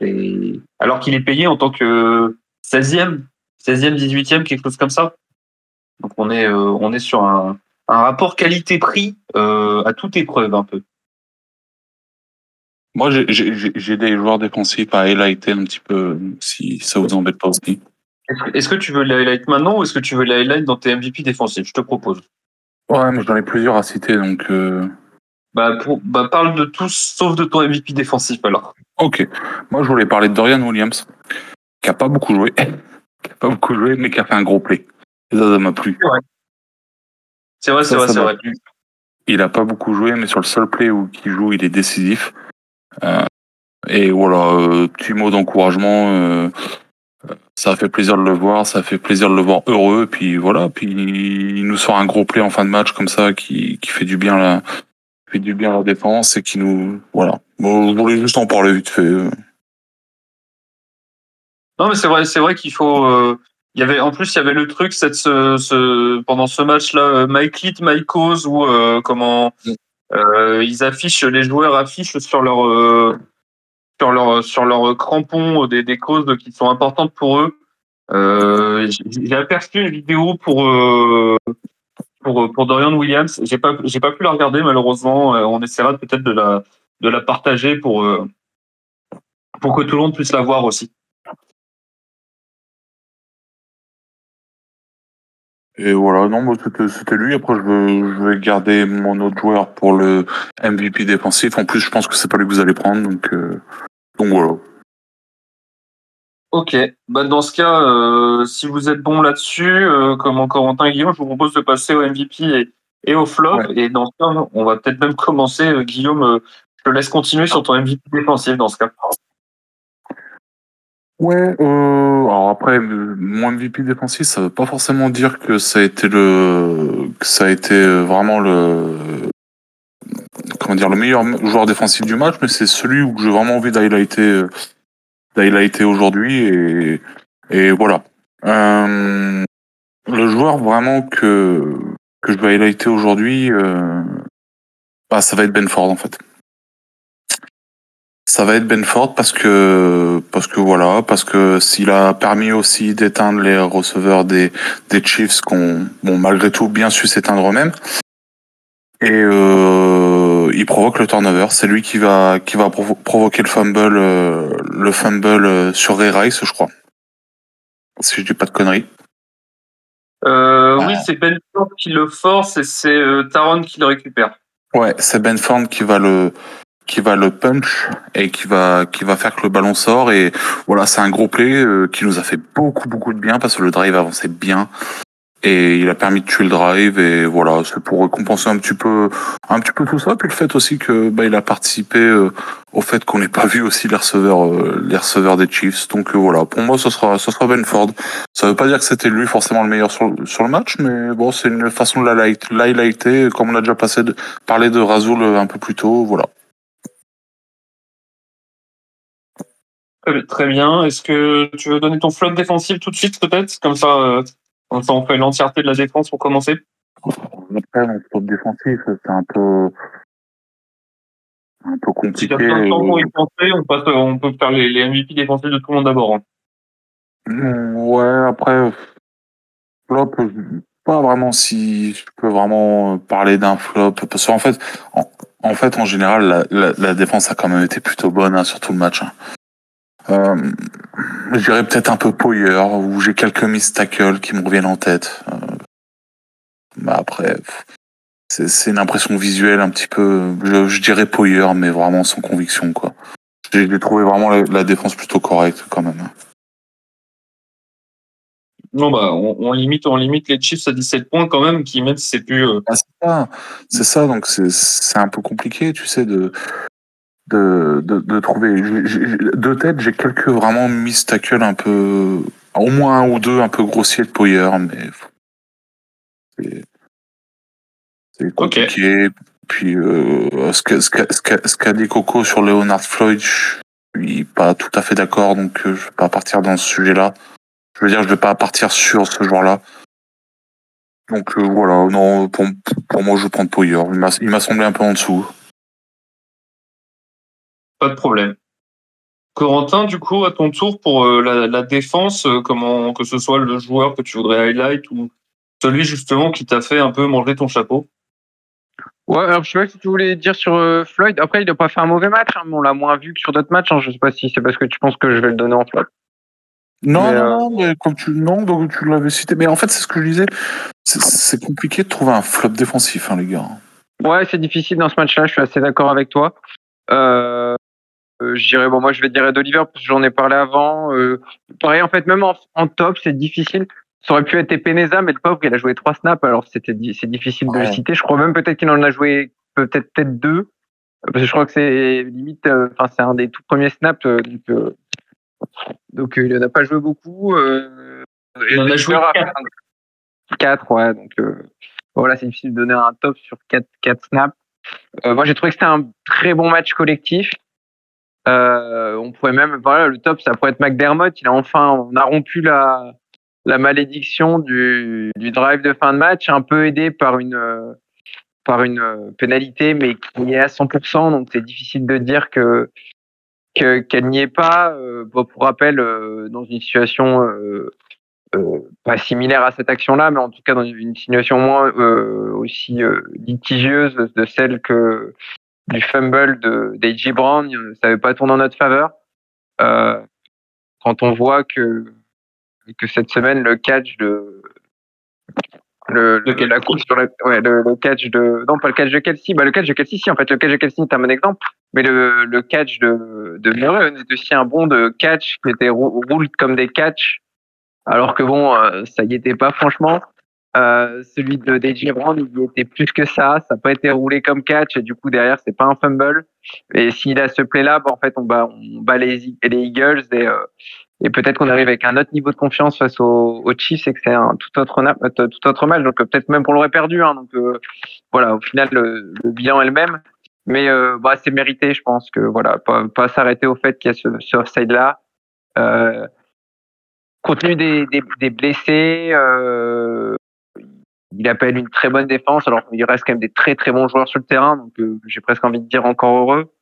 c'est- alors qu'il est payé en tant que 16e, 16e, 18e, quelque chose comme ça. Donc on est euh, on est sur un, un rapport qualité-prix à toute épreuve un peu. Moi, j'ai- des joueurs défensifs à highlighter un petit peu, si ça vous embête pas aussi. Est-ce que- tu veux les highlight maintenant ou est-ce que tu veux les highlight dans tes MVP défensifs? Je te propose. Ouais, mais j'en ai plusieurs à citer, donc... euh, Bah, pour, bah, parle de tous sauf de ton MVP défensif alors. Ok. Moi, je voulais parler de Dorian Williams, qui a pas beaucoup joué, [laughs] qui a pas beaucoup joué, mais qui a fait un gros play. Et ça, ça m'a plu. C'est vrai, c'est vrai, c'est vrai. Il a pas beaucoup joué, mais sur le seul play où il joue, il est décisif. Euh, et voilà, euh, petit mot d'encouragement. euh, ça a fait plaisir de le voir, ça a fait plaisir de le voir heureux. Puis voilà, puis il nous sort un gros play en fin de match comme ça, qui, qui fait du bien la, fait du bien à la défense et qui nous, voilà. Bon, je voulais juste en parler vite fait. Non, mais c'est vrai, c'est vrai qu'il faut. euh, il y avait, en plus, il y avait le truc cette, ce, ce- pendant ce match-là, euh, Mike Lit, Mike Cause, où euh, comment euh, ils affichent, les joueurs affichent sur leur sur leur sur leur crampon euh, des, des causes qui sont importantes pour eux. Euh, j'ai aperçu une vidéo pour euh, pour pour Dorian Williams. J'ai pas j'ai pas pu la regarder malheureusement. Euh, On essaiera peut-être de la de la partager pour euh, pour que tout le monde puisse la voir aussi. Et voilà, non, moi, c'était lui. Après, je veux, je vais garder mon autre joueur pour le MVP défensif. En plus, je pense que c'est pas lui que vous allez prendre, donc, euh, donc voilà. Ok, bah dans ce cas, euh, si vous êtes bon là-dessus, euh, comme en Corentin et Guillaume, je vous propose de passer au MVP et, et au flop. Ouais. Et dans ce cas, on va peut-être même commencer. Euh, Guillaume, euh, je te laisse continuer sur ton MVP défensif dans ce cas. Ouais, euh, alors après, mon MVP défensif, ça veut pas forcément dire que ça a été le, que ça a été vraiment le, comment dire, le meilleur joueur défensif du match, mais c'est celui où j'ai vraiment envie d'highlighter, d'highlighter aujourd'hui et, et voilà. Euh, le joueur vraiment que, que je vais highlighter aujourd'hui, bah, ça va être Benford en fait. Ça va être Benford parce que parce que voilà parce que s'il a permis aussi d'éteindre les receveurs des des Chiefs qu'on bon malgré tout bien su s'éteindre eux-mêmes et euh, il provoque le turnover c'est lui qui va qui va provo- provoquer le fumble euh, le fumble euh, sur Ray Rice je crois si je dis pas de conneries. Euh, Ah. Oui, c'est Ben Ford qui le force et c'est euh, Taron qui le récupère. Ouais, c'est Ben Ford qui va le qui va le punch et qui va qui va faire que le ballon sort. Et voilà c'est un gros play euh, qui nous a fait beaucoup beaucoup de bien parce que le drive avançait bien. Et il a permis de tuer le drive et voilà c'est pour récompenser un petit peu un petit peu tout ça. Puis le fait aussi que bah il a participé euh, au fait qu'on n'ait pas vu aussi les receveurs euh, les receveurs des Chiefs. Donc euh, voilà pour moi ce sera ce sera Ben Ford. Ça veut pas dire que c'était lui forcément le meilleur sur, sur le match mais bon c'est une façon de la light- l'highlighter comme on a déjà passé de, parlé de Razoul un peu plus tôt. Voilà Très- bien. Est-ce que tu veux donner ton flop défensif tout de suite, peut-être? Comme ça, euh, comme ça, on fait l'entièreté de la défense pour commencer. Après, mon stop défensif, c'est un peu, un peu Si compliqué. penser, on, passe, on peut faire les, les MVP défensifs de tout le monde d'abord. hein. Mm, Ouais, après, flop, je- pas vraiment si je peux vraiment parler d'un flop. Parce qu'en fait, en, en fait, en général, la, la, la défense a quand même été plutôt bonne hein, sur tout le match. hein. Euh, je dirais peut-être un peu Poyer, où j'ai quelques miss qui me reviennent en tête. Euh, bah après, c'est c'est une impression visuelle un petit peu. Je, je dirais Poyer, mais vraiment sans conviction, quoi. J'ai trouvé vraiment la, la défense plutôt correcte, quand même. Non, bah, on, on limite, on limite les Chiefs à 17 points quand même, qui même si c'est plus. euh, Ah, c'est ça, c'est ça, donc c'est c'est un peu compliqué, tu sais, de de, de, de trouver. De tête, j'ai quelques vraiment miss un peu, au moins un ou deux un peu grossiers de Poyer, mais c'est c'est compliqué. Puis euh, ce qu'a ce qu'a- ce qu'a dit Coco sur Leonard Floyd, je suis pas tout à fait d'accord, donc euh, je vais pas partir dans ce sujet-là. Je veux dire, je vais pas partir sur ce joueur-là. Donc euh, voilà, non, pour, pour moi, je vais prendre Poyer. Il m'a- il m'a semblé un peu en dessous. Pas de problème. Corentin, du coup, à ton tour pour euh, la, la défense, euh, comment que ce soit le joueur que tu voudrais highlight ou celui justement qui t'a fait un peu manger ton chapeau. Ouais, alors je sais pas si tu voulais dire sur euh, Floyd. Après, il a pas fait un mauvais match, hein, mais on l'a moins vu que sur d'autres matchs. Hein. Je sais pas si c'est parce que tu penses que je vais le donner en flop. Non, Mais, non, euh, non, mais comme tu, non, donc tu l'avais cité. Mais en fait, c'est ce que je disais. C'est- C'est compliqué de trouver un flop défensif, hein, les gars. Ouais, c'est difficile dans ce match-là. Je suis assez d'accord avec toi. Euh, euh, je dirais, bon, moi, je vais dire Ed Oliver parce que j'en ai parlé avant. Euh, pareil, en fait, même en, en top, c'est difficile. Ça aurait pu être Epeneza, mais le pauvre, il a joué trois snaps, alors c'était c'est difficile de le citer. Je crois même peut-être qu'il en a joué peut-être peut-être deux, parce que je crois que c'est limite, euh, enfin c'est un des tout premiers snaps, euh, donc euh, donc euh, il en a pas joué beaucoup. Euh, Il en a joué quatre. Quatre, ouais, donc euh, voilà, c'est difficile de donner un top sur quatre quatre snaps. Euh, moi, j'ai trouvé que c'était un très bon match collectif. Euh, on pourrait même, voilà, le top, ça pourrait être McDermott. Il a enfin, on a rompu la, la malédiction du, du drive de fin de match, un peu aidé par une, par une pénalité, mais qui est à 100%. Donc, c'est difficile de dire que que- qu'elle n'y est pas. Euh, pour rappel, euh, dans une situation pas similaire à cette action-là, mais en tout cas dans une situation moins aussi litigieuse de celle que du fumble de d'A.J. Brown, euh, ça n'avait pas tourné en notre faveur. Euh, quand on voit que que cette semaine le catch de le, le- la Kelsey. course sur la, ouais, le, le catch de non pas le catch de Kelsey bah le catch de Kelsey si en fait le catch de Kelsey est un bon exemple mais le, le catch de de Murray est aussi un bon de catch qui était rou- roule comme des catchs alors que bon euh, ça y était pas franchement euh, celui de DJ Brown il était plus que ça ça n'a pas été roulé comme catch et du coup derrière c'est pas un fumble et s'il a ce play là bah, en fait on bat on bat les, les Eagles et euh, et peut-être qu'on arrive avec un autre niveau de confiance face aux, aux Chiefs et que c'est un tout autre, euh, tout autre match. Donc euh, peut-être même qu'on l'aurait perdu. Hein, donc euh, voilà, au final, le, le bilan est le même. Mais bah, c'est mérité, je pense que voilà, pas, pas s'arrêter au fait qu'il y a ce, ce offside-là. Euh, compte tenu des, des, des blessés, euh, il appelle une très bonne défense. Alors il reste quand même des très très bons joueurs sur le terrain, donc euh, j'ai presque envie de dire encore heureux.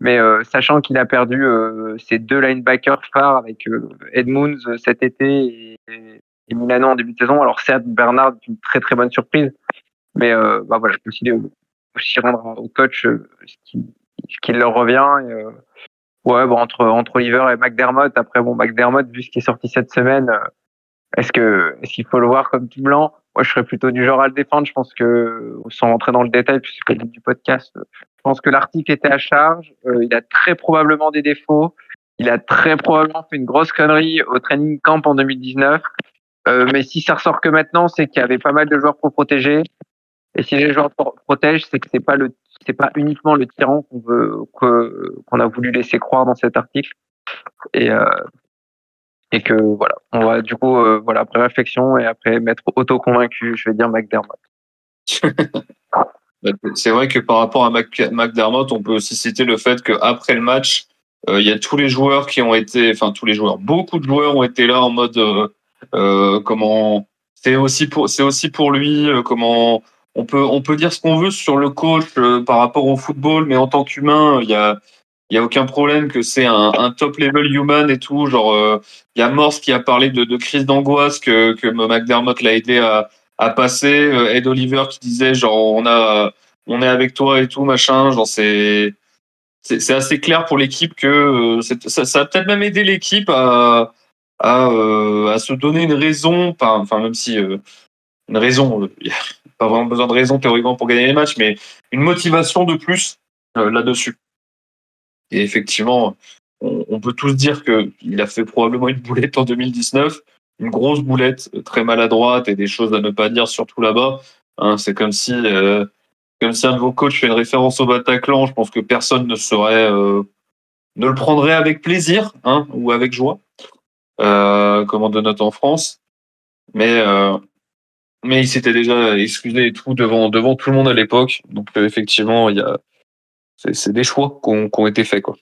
Mais euh, sachant qu'il a perdu euh, ses deux linebackers phares avec Edmunds cet été et, et Milano en début de saison. Alors certes, Bernard est une très très bonne surprise, mais bah voilà, je peux aussi, aussi rendre au coach ce, qui, leur revient. Ouais, bon entre entre Oliver et McDermott. Après bon, McDermott vu ce qui est sorti cette semaine, est-ce que est-ce qu'il faut le voir comme tout blanc? Moi, je serais plutôt du genre à le défendre. Je pense que, sans rentrer dans le détail, puisque c'est le du podcast, je pense que l'article était à charge. Euh, il a très probablement des défauts. Il a très probablement fait une grosse connerie au training camp en 2019. Euh, mais si ça ressort que maintenant, c'est qu'il y avait pas mal de joueurs pour protéger. Et si les joueurs protègent, c'est que c'est pas le, c'est pas uniquement le tyran qu'on veut, qu'on a voulu laisser croire dans cet article. Et, euh, et que voilà, on va du coup, euh, voilà, après réflexion et après m'être auto-convaincu, je vais dire McDermott. [laughs] c'est vrai que par rapport à McDermott, on peut aussi citer le fait qu'après le match, euh, il y a tous les joueurs qui ont été, enfin tous les joueurs, beaucoup de joueurs ont été là en mode euh, comment c'est aussi pour c'est aussi pour lui comment on peut on peut dire ce qu'on veut sur le coach par rapport au football mais en tant qu'humain il y a il y a aucun problème que c'est un, un, top level human et tout. Genre, euh, il y a Morse qui a parlé de, de crise d'angoisse que, que McDermott l'a aidé à, à passer. Euh, Ed Oliver qui disait genre on a, on est avec toi et tout machin. Genre c'est, c'est assez clair pour l'équipe que euh, ça, ça a peut-être même aidé l'équipe à, à, à se donner une raison. Enfin, même si une raison, [laughs] il n'y a pas vraiment besoin de raison théoriquement pour gagner les matchs, mais une motivation de plus là-dessus. Et effectivement, on, peut tous dire qu'il a fait probablement une boulette en 2019, une grosse boulette très maladroite et des choses à ne pas dire, surtout là-bas. Hein, c'est comme si, euh, comme si un de vos coachs fait une référence au Bataclan. Je pense que personne ne serait, euh, ne le prendrait avec plaisir hein, ou avec joie, euh, comme on note en France. Mais, euh, mais il s'était déjà excusé et tout devant, devant tout le monde à l'époque. Donc effectivement, il y a, c'est des choix qui ont, été faits. Quoi.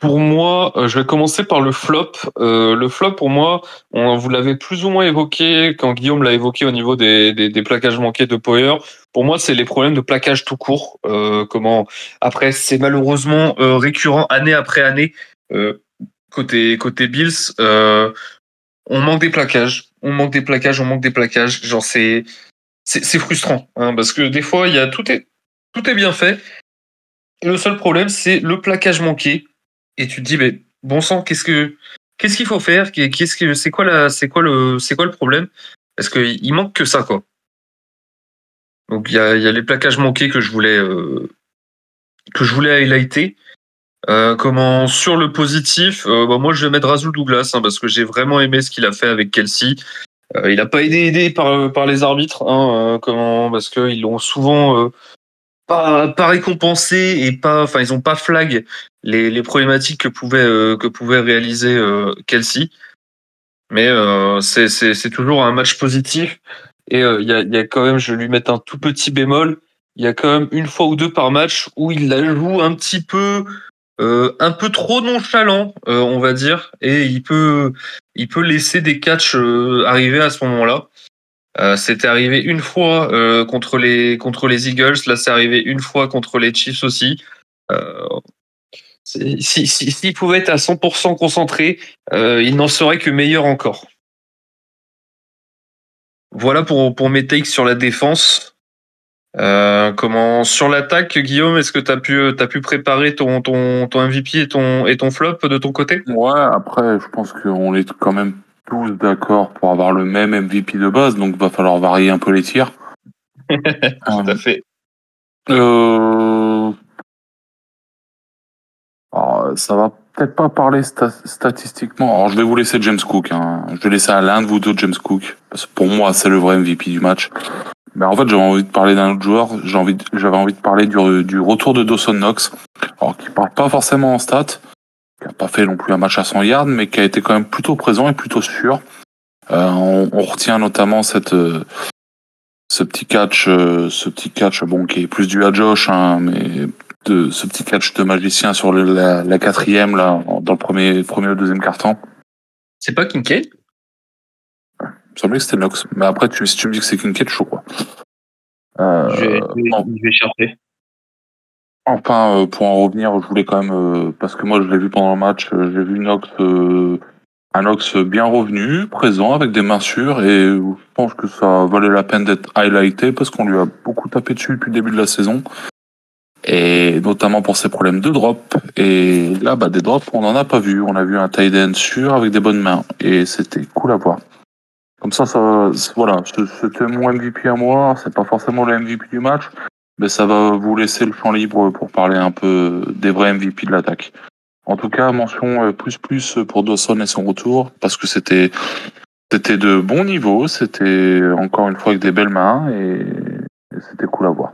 Pour moi, euh, je vais commencer par le flop. Euh, le flop, pour moi, vous l'avez plus ou moins évoqué quand Guillaume l'a évoqué au niveau des, plaquages manqués de Power. Pour moi, c'est les problèmes de plaquage tout court. Euh, comment Après, c'est malheureusement récurrent année après année côté côté Bills. on manque des plaquages, on manque des plaquages, on manque des plaquages. Genre c'est c'est frustrant hein, parce que des fois tout est bien fait. Le seul problème c'est le plaquage manqué et tu te dis mais bon sang qu'est-ce que qu'est-ce qu'il faut faire? Qu'est-ce que c'est quoi c'est quoi le c'est quoi le problème? Parce que il manque que ça quoi. Donc il y a, les plaquages manqués que je voulais euh, que highlighter. Euh, comment sur le positif, euh, bah, moi je vais mettre Razul Douglas hein, parce que j'ai vraiment aimé ce qu'il a fait avec Kelsey. Euh, il n'a pas été aidé par, par les arbitres, hein, euh, comment, parce qu'ils l'ont souvent euh, pas, pas récompensé et pas, enfin, ils ont pas flag les, les problématiques que pouvait, que pouvait réaliser Kelsey. Mais c'est toujours un match positif. Et il y, a, y a quand même, je vais lui mettre un tout petit bémol, il y a quand même une fois ou deux par match où il la joue un petit peu euh, un peu trop nonchalant, euh, on va dire, et il peut, laisser des catchs euh, arriver à ce moment-là. C'était arrivé une fois contre les Eagles, là c'est arrivé une fois contre les Chiefs aussi. S'il si, si, pouvait être à 100% concentré, il n'en serait que meilleur encore. Voilà pour, pour mes takes sur la défense. Euh, comment sur l'attaque, Guillaume, est-ce que tu as pu as pu préparer ton, ton, ton MVP et ton et ton flop de ton côté? Ouais, après je pense qu'on est quand même tous d'accord pour avoir le même MVP de base, donc va falloir varier un peu les tirs. [laughs] Tout à euh, fait. Euh... Alors, ça va peut-être pas parler statistiquement. Alors je vais vous laisser James Cook. Hein. Je vais laisser à l'un de vous deux James Cook. Parce que pour moi c'est le vrai MVP du match. Mais en fait, j'avais envie de parler d'un autre joueur. J'ai envie, j'avais envie de parler du, du retour de Dawson Knox. Alors, qui parle pas forcément en stats, qui a pas fait non plus un match à 100 yards, mais qui a été quand même plutôt présent et plutôt sûr. Euh, on, on, retient notamment cette, euh, ce petit catch, euh, ce petit catch, bon, qui est plus dû à Josh, hein, mais de ce petit catch de magicien sur la, la, quatrième là, dans le premier, premier ou deuxième carton. C'est pas Kincaid? Me semblait que c'était Nox. Mais après, tu, si tu me dis que c'est Kincaid, chaud, quoi. Euh, je, vais, je, vais, chercher. Enfin, euh, pour en revenir, je voulais quand même, euh, parce que moi je l'ai vu pendant le match, euh, j'ai vu Nox, un Nox bien revenu, présent, avec des mains sûres, et je pense que ça valait la peine d'être highlighté parce qu'on lui a beaucoup tapé dessus depuis le début de la saison. et notamment pour ses problèmes de drop. Et là, bah, des drops, on n'en a pas vu. On a vu un tight end sûr avec des bonnes mains, et c'était cool à voir. Comme ça, ça, voilà, c'était mon MVP à moi. C'est pas forcément le MVP du match, mais ça va vous laisser le champ libre pour parler un peu des vrais MVP de l'attaque. En tout cas, mention euh, plus plus pour Dawson et son retour, parce que c'était c'était de bon niveau, c'était encore une fois avec des belles mains et, c'était cool à voir.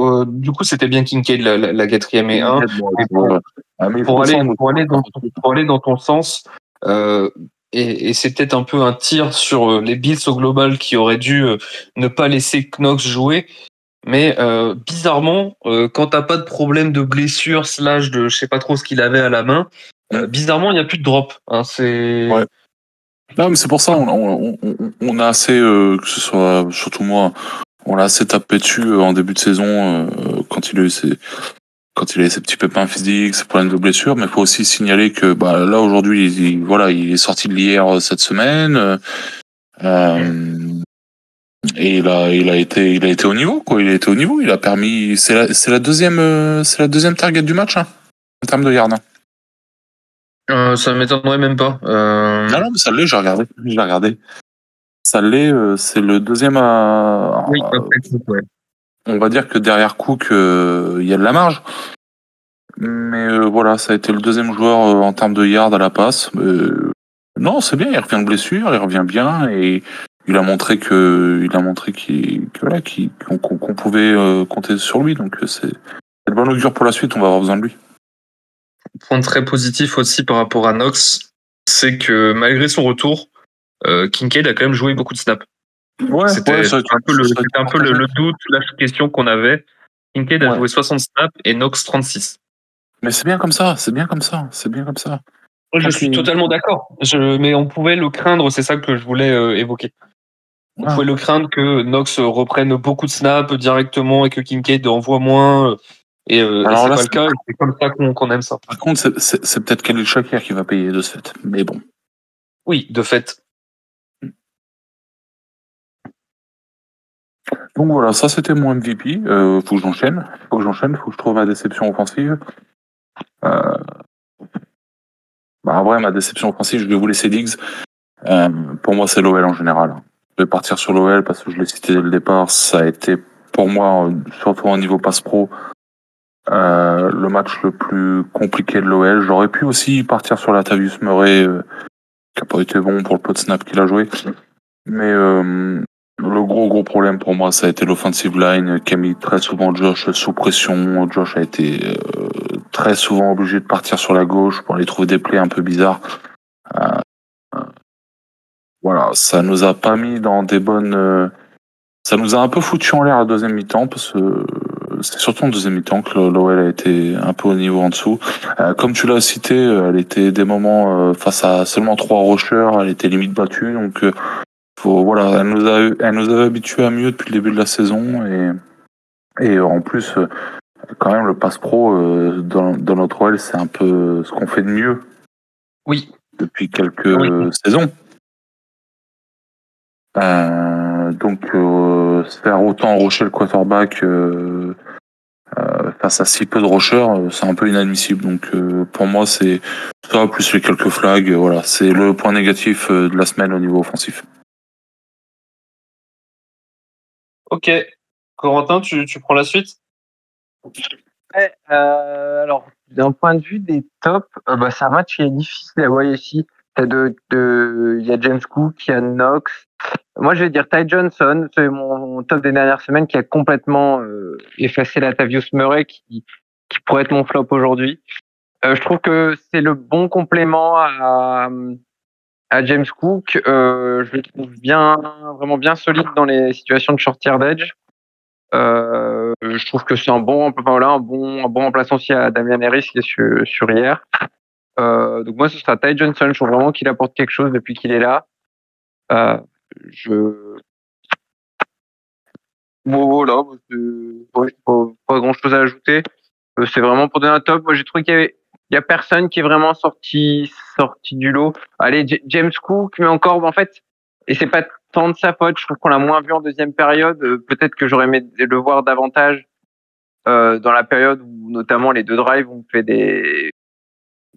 Euh, du coup, c'était bien Kincaid la, la, quatrième et un. Ah, pour, aller, pour, aller dans, pour aller dans ton sens, euh, et, c'est peut-être un peu un tir sur les Bills au global qui auraient dû ne pas laisser Knox jouer. Mais euh, bizarrement, euh, quand t'as pas de problème de blessure slash de je sais pas trop ce qu'il avait à la main, euh, bizarrement il y a plus de drop. Hein, c'est. Ouais. Non mais c'est pour ça on, a assez euh, que ce soit surtout moi, on l'a assez tapé dessus euh, en début de saison euh, quand il a eu ses quand il a ses petits pépins physiques, ses problèmes de blessure, mais il faut aussi signaler que bah, là aujourd'hui, il, voilà, il est sorti de l'IR cette semaine. Euh, et il a, il a été, il a été au niveau, quoi. Il a été au niveau. Il a permis. C'est la, c'est la deuxième, euh, c'est la deuxième target du match, hein, en termes de yards. Hein. Euh, ça m'étonnerait même pas. Euh... Non, non, mais ça l'est. J'ai regardé. J'ai regardé. Ça l'est. Euh, c'est le deuxième à. Oui. ouais. On va dire que derrière Cook, il y a de la marge. Mais voilà, ça a été le deuxième joueur en termes de yards à la passe. non, c'est bien. Il revient de blessure. Il revient bien et il a montré que il a montré qu'on pouvait euh, compter sur lui donc euh, c'est une bonne augure pour la suite on va avoir besoin de lui point très positif aussi par rapport à Knox c'est que malgré son retour euh, Kincaid a quand même joué beaucoup de snaps ouais, c'était ouais, un peu, le, un peu le, le, doute la question qu'on avait Kincaid a ouais. joué 60 snaps et Knox 36 mais c'est bien comme ça c'est bien comme ça c'est bien comme ça je suis totalement d'accord. Mais on pouvait le craindre, c'est ça que je voulais euh, évoquer. On ah. pouvait le craindre que Knox reprenne beaucoup de snaps directement et que Kincaid envoie moins. Et, euh, et c'est pas le cas, c'est comme ça qu'on qu aime ça. Par contre, c'est peut-être Khalil Shakir qui va payer de ce fait, mais bon. Oui, de fait. Donc voilà, ça c'était mon MVP. Euh, faut que j'enchaîne. Faut que j'enchaîne. Faut que je trouve ma déception offensive. Euh... Bah, en vrai, ma déception offensive, je vais vous laisser Diggs. Euh, pour moi, c'est l'OL en général. Je vais partir sur l'OL parce que je l'ai cité dès le départ. Ça a été pour moi, surtout au niveau passe pro, euh, le match le plus compliqué de l'OL. J'aurais pu aussi partir sur Latavius Murray, euh, qui n'a pas été bon pour le peu de snap qu'il a joué. Mais euh, le gros gros problème pour moi, ça a été l'offensive line qui a mis très souvent Josh sous pression. Josh a été euh, très souvent obligé de partir sur la gauche pour aller trouver des plays un peu bizarres. Euh, voilà, ça nous a pas mis dans des bonnes. Euh, ça nous a un peu foutu en l'air à deuxième mi-temps parce que c'est surtout en deuxième mi-temps que l'OL a été un peu au niveau en dessous. Euh, comme tu l'as cité, elle était des moments euh, face à seulement trois rushers, elle était limite battue. Donc, euh, faut, voilà, elle nous a, elle nous avait habitués à mieux depuis le début de la saison et et en plus, quand même, le pass pro dans, dans notre OL, c'est un peu ce qu'on fait de mieux. Oui. Depuis quelques oui. saisons. Euh, donc euh, faire autant rocher le quarterback euh, face à si peu de rocheurs, c'est un peu inadmissible. Donc pour moi c'est ça plus les quelques flags, voilà, c'est le point négatif de la semaine au niveau offensif. Ok, Corentin, tu, tu prends la suite? Ouais, euh, Alors, d'un point de vue des tops, euh, bah, c'est un match qui est difficile à voir ici. Il de, de, y a James Cook, il y a Knox, moi, je vais dire Ty Johnson, c'est mon top des dernières semaines qui a complètement euh, effacé la Tavius Murray qui, qui pourrait être mon flop aujourd'hui. Euh, je trouve que c'est le bon complément à, à James Cook. Euh, je le trouve bien, vraiment bien solide dans les situations de short yardage. Euh, je trouve que c'est un bon, voilà, un bon, un bon remplaçant aussi à Damian Harris qui est sur, sur hier. Euh, donc moi, ce sera Ty Johnson. Je trouve vraiment qu'il apporte quelque chose depuis qu'il est là. Euh, je bon voilà ouais, pas, pas grand chose à ajouter euh, c'est vraiment pour donner un top moi j'ai trouvé qu'il y avait il y a personne qui est vraiment sorti sorti du lot allez J James Cook mais encore en fait et c'est pas tant de sa faute je trouve qu'on l'a moins vu en deuxième période euh, peut-être que j'aurais aimé le voir davantage euh, dans la période où notamment les deux drives ont fait des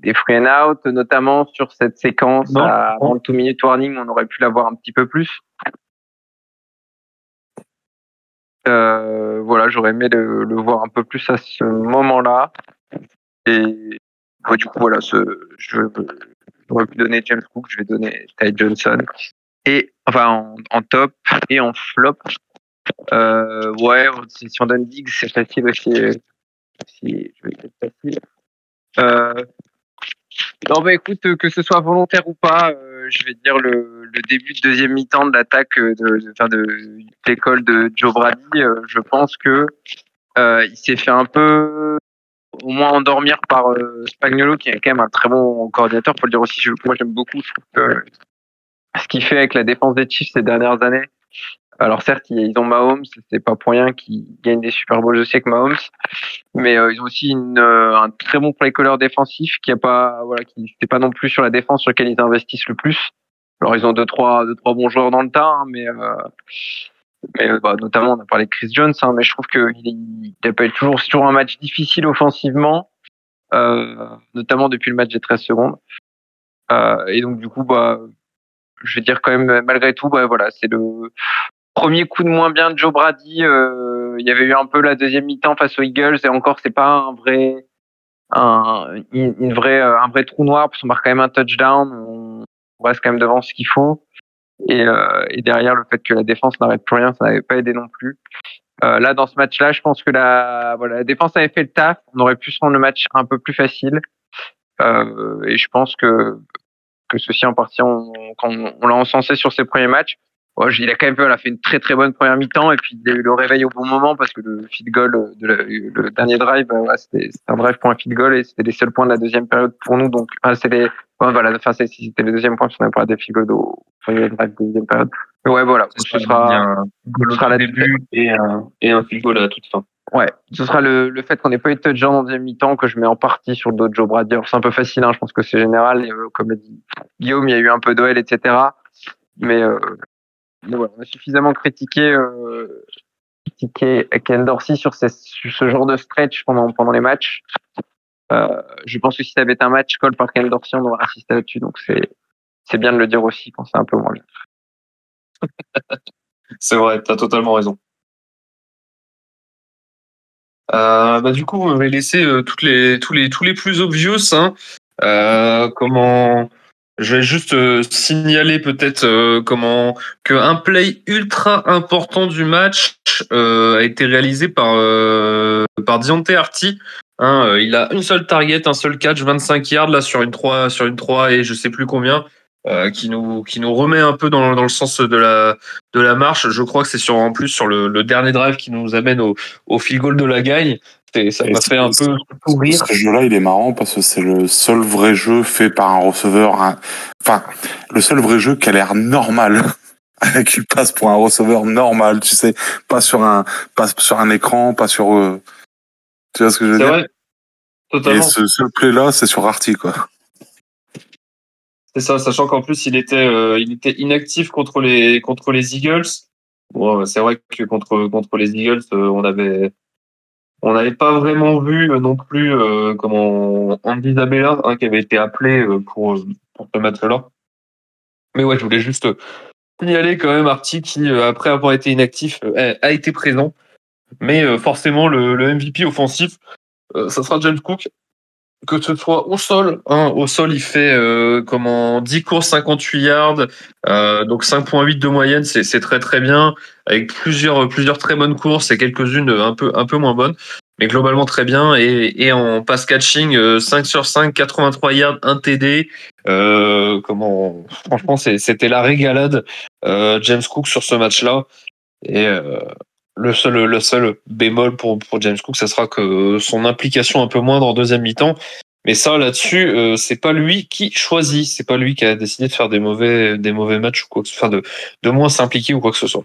des free and out, notamment sur cette séquence à avant le two minute warning, on aurait pu l'avoir un petit peu plus. Euh, voilà, j'aurais aimé le, le voir un peu plus à ce moment-là. Et du coup, voilà, je j'aurais pu donner James Cook, je vais donner Ty Johnson. Et enfin en, top et en flop. Euh, ouais, si, on donne Diggs, c'est facile aussi. Si, je vais être facile. Euh, non, bah écoute, que ce soit volontaire ou pas, euh, je vais dire le, début de deuxième mi-temps de l'attaque de, de, l'école de Joe Brady. je pense que il s'est fait un peu au moins endormir par euh, Spagnolo, qui est quand même un très bon coordinateur. Faut le dire aussi, je, moi j'aime beaucoup. Je trouve que ce qu'il fait avec la défense des Chiefs ces dernières années. Alors certes, ils ils ont Mahomes, c'est pas pour rien qu'ils gagnent des Super Bowls aussi avec Mahomes, mais euh, ils ont aussi une, euh, un très bon play caller défensif qui a pas, voilà, qui n'était pas non plus sur la défense sur laquelle ils investissent le plus. Alors ils ont deux trois, deux trois bons joueurs dans le tas, hein, mais euh, mais euh, bah, notamment on a parlé de Chris Jones, hein, mais je trouve qu'il il appelle toujours c'est toujours un match difficile offensivement, euh, notamment depuis le match des 13 secondes. Euh, et donc du coup bah je vais dire quand même malgré tout bah voilà c'est le premier coup de moins bien de Joe Brady. euh, il y avait eu un peu la deuxième mi-temps face aux Eagles et encore c'est pas un vrai un une, vraie un vrai trou noir parce qu'on marque quand même un touchdown. On reste quand même devant ce qu'il faut. Et, euh, et derrière le fait que la défense n'arrête plus rien, ça n'avait pas aidé non plus. Euh, là, dans ce match-là, je pense que la, voilà, la défense avait fait le taf. On aurait pu se rendre le match un peu plus facile. Euh, et je pense que que ceci en partie, on, quand on, l'a encensé sur ses premiers matchs, il a quand même fait une très très bonne première mi-temps et puis il a eu le réveil au bon moment parce que le field goal de la- le dernier drive, ouais, c'était un drive pour un field goal et c'était les seuls points de la deuxième période pour nous. Donc, enfin, c'est les, ouais, voilà, enfin, c'était le deuxième point n'avait pas des field goals au premier drive de deuxième période. Mais ouais, voilà, ce sera, un goal ce sera au la- début et un, et un field goal à la toute fin. Ouais, ce sera le, le fait qu'on n'ait pas eu de touchdown en deuxième mi-temps que je mets en partie sur le dos de Joe Brady. C'est un peu facile, hein, je pense que c'est général. Et, euh, comme l'a dit Guillaume, il y a eu un peu d'OL, etc. Mais, euh, mais voilà, on a suffisamment critiqué, euh, critiqué Ken Dorsey sur, ces- sur ce genre de stretch pendant, pendant les matchs. Euh, je pense que si ça avait été un match call par Ken Dorsey, on aurait assisté là-dessus. Donc c'est c'est bien de le dire aussi quand c'est un peu moins. [laughs] C'est vrai, t'as totalement raison. Euh, bah, du coup, on va laisser euh, toutes les, tous, les, tous les plus obvious. Hein. Comment Je vais juste signaler peut-être comment qu'un play ultra important du match a été réalisé par, par Arty. Hein, euh, il a une seule target, un seul catch, 25 yards là sur une 3, sur une 3 et je sais plus combien. euh, qui nous qui nous remet un peu dans, dans le sens de la de la marche. Je crois que c'est sur en plus sur le, le dernier drive qui nous amène au, au field goal de la gagne. Et ça m'a fait un peu sourire. Ce jeu-là, il est marrant parce que c'est le seul vrai jeu fait par un receveur. Enfin, le seul vrai jeu qui a l'air normal. [laughs] qui passe pour un receveur normal, tu sais, pas sur un, pas sur un écran, pas sur. euh, Tu vois ce que je veux C'est dire vrai. Et Totalement. ce seul play-là, c'est sur Arty, quoi. C'est ça, sachant qu'en plus il était euh, il était inactif contre les contre les Eagles. Bon, c'est vrai que contre contre les Eagles, euh, on avait on n'avait pas vraiment vu euh, non plus euh, comment Andy Isabella hein, qui avait été appelé euh, pour pour ce match-là. Mais ouais, je voulais juste signaler quand même Artie qui euh, après avoir été inactif euh, a été présent. Mais euh, forcément le, le MVP offensif, euh, ça sera James Cook. Que ce soit au sol, hein, au sol il fait euh, comment 10 courses 58 yards, euh, donc 5.8 de moyenne, c'est très très bien, avec plusieurs plusieurs très bonnes courses et quelques-unes un peu un peu moins bonnes, mais globalement très bien. Et, et en pass catching euh, 5 sur 5, 83 yards, 1 TD, euh, comment franchement c'était la régalade euh, James Cook sur ce match-là. Et euh, le seul, bémol pour, James Cook, ça sera que son implication un peu moindre en deuxième mi-temps. Mais ça, là-dessus, euh, c'est pas lui qui choisit. C'est pas lui qui a décidé de faire des mauvais, matchs ou quoi que ce soit, de, moins s'impliquer ou quoi que ce soit.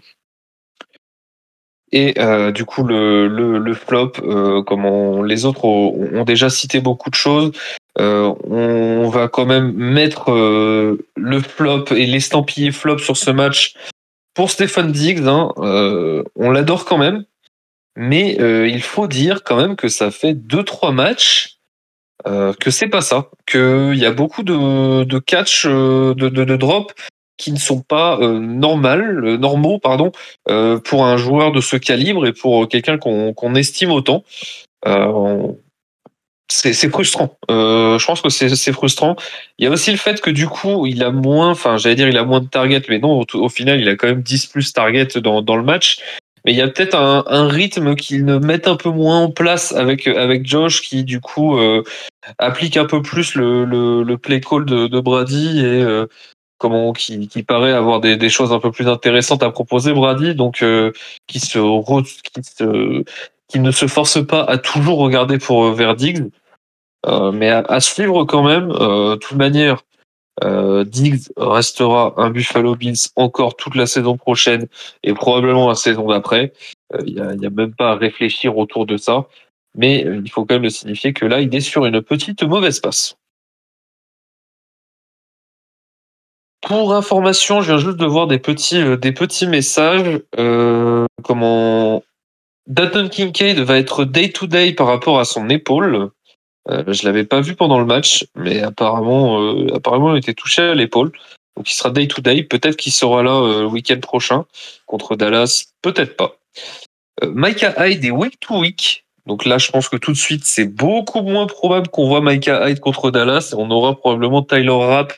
Et euh, du coup, le, flop, euh, comme les autres ont, déjà cité beaucoup de choses, euh, on va quand même mettre euh, le flop et l'estampillé flop sur ce match pour Stéphane Diggs. Hein, euh, on l'adore quand même, Mais euh, il faut dire quand même que ça fait deux trois matchs euh, que c'est pas ça, qu'il y a beaucoup de, de de, de, de drop qui ne sont pas normaux pardon, pour un joueur de ce calibre et pour quelqu'un qu'on estime autant. C'est frustrant. Euh, je pense que c'est frustrant. Il y a aussi le fait que du coup, il a moins, enfin, j'allais dire, il a moins de targets, mais non, au, au final, il a quand même 10 plus targets dans, dans le match. Mais il y a peut-être un, un rythme qu'ils ne mettent un peu moins en place avec, avec Josh, qui du coup euh, applique un peu plus le, le, le play call de, de Brady et euh, comment qui, qui paraît avoir des, des choses un peu plus intéressantes à proposer Brady, donc euh, qui se, qui se qui ne se force pas à toujours regarder pour euh, euh, mais à, suivre quand même. Euh, de toute manière, euh, Diggs restera un Buffalo Bills encore toute la saison prochaine et probablement la saison d'après. Euh, Il n'y a, même pas à réfléchir autour de ça. Mais euh, il faut quand même le signifier que là, il est sur une petite mauvaise passe. Pour information, je viens juste de voir des petits, euh, des petits messages. Euh, comment Dalton Kincaid va être day to day par rapport à son épaule. Euh, je l'avais pas vu pendant le match, mais apparemment, euh, apparemment, il était touché à l'épaule. Donc, il sera day to day. Peut-être qu'il sera là euh, le week-end prochain contre Dallas. Peut-être pas. Euh, Micah Hyde est week to week. Donc là, je pense que tout de suite, c'est beaucoup moins probable qu'on voit Micah Hyde contre Dallas. On aura probablement Tyler Rapp.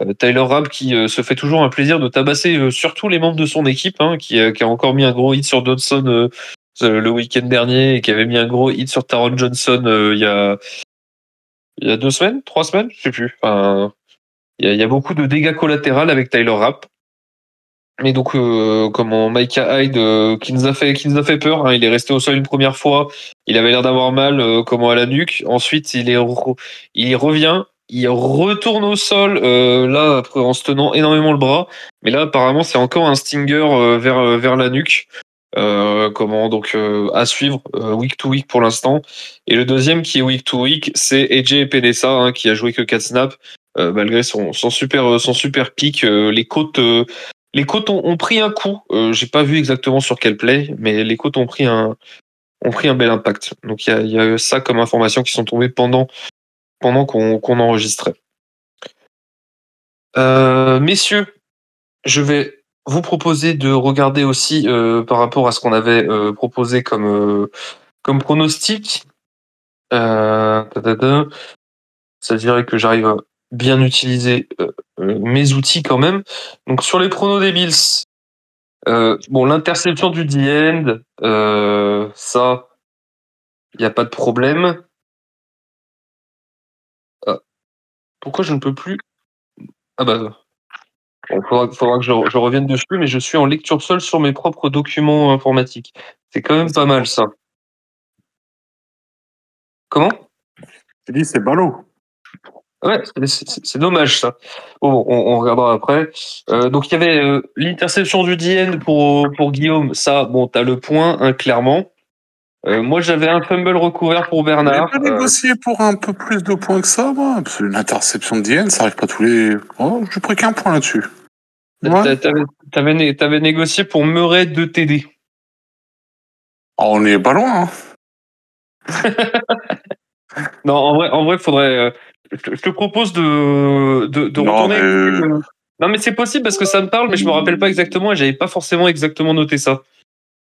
Euh, Tyler Rapp qui euh, se fait toujours un plaisir de tabasser surtout les membres de son équipe, hein, qui, qui a encore mis un gros hit sur Dodson le week-end dernier et qui avait mis un gros hit sur Taron Johnson euh, il y a il y a deux semaines, trois semaines, je sais plus. Enfin, il y a, y a beaucoup de dégâts collatéraux avec Tyler Rapp. Mais donc, euh, comment Micah Hyde, euh, qui nous a fait, qui nous a fait peur. hein, il est resté au sol une première fois. Il avait l'air d'avoir mal, euh, comment à la nuque. Ensuite, il est, il revient. Il retourne au sol, euh, là, après, en se tenant énormément le bras. Mais là, apparemment, c'est encore un stinger euh, vers, euh, vers la nuque. Euh, comment donc euh, à suivre euh, week to week pour l'instant. Et le deuxième qui est week to week, c'est AJ Penessa hein, qui a joué que 4 snaps euh, malgré son, son super son super pic. euh, les côtes euh, les côtes ont, ont pris un coup. Euh, J'ai pas vu exactement sur quel play, mais les côtes ont pris un ont pris un bel impact. Donc il y a, y a ça comme information qui sont tombées pendant pendant qu'on qu'on enregistrait. Euh, messieurs, je vais vous proposer de regarder aussi euh, par rapport à ce qu'on avait euh, proposé comme euh, comme pronostic. Euh, ça dirait que j'arrive à bien utiliser euh, euh, mes outils quand même. Donc sur les pronos des Bills, bon l'interception du D-end, ça, il n'y a pas de problème. Ah, pourquoi je ne peux plus? Ah bah il faudra, faudra que je, je revienne dessus, mais je suis en lecture seule sur mes propres documents informatiques. C'est quand même pas mal ça. Comment? Tu dis, c'est ballot. Ouais, c'est- dommage ça. Bon, on, on regardera après. Euh, donc il y avait euh, l'interception du DN pour, pour Guillaume. Ça, bon, t'as le point, hein, clairement. Euh, moi, j'avais un fumble recouvert pour Bernard. Euh, négocié pour un peu plus de points que ça, moi. Parce que Une interception de Diane, ça arrive pas tous les. Oh, j'ai pris qu'un point là-dessus. Ouais. t'a- T'avais t'avais né- t'avais négocié pour Murray de TD. Oh, on est pas loin, hein. [laughs] Non, en vrai, en vrai, faudrait. euh, je te- je te propose de, de, de Non, retourner. mais- Non, mais c'est possible parce que ça me parle, mais je me rappelle pas exactement et j'avais pas forcément exactement noté ça.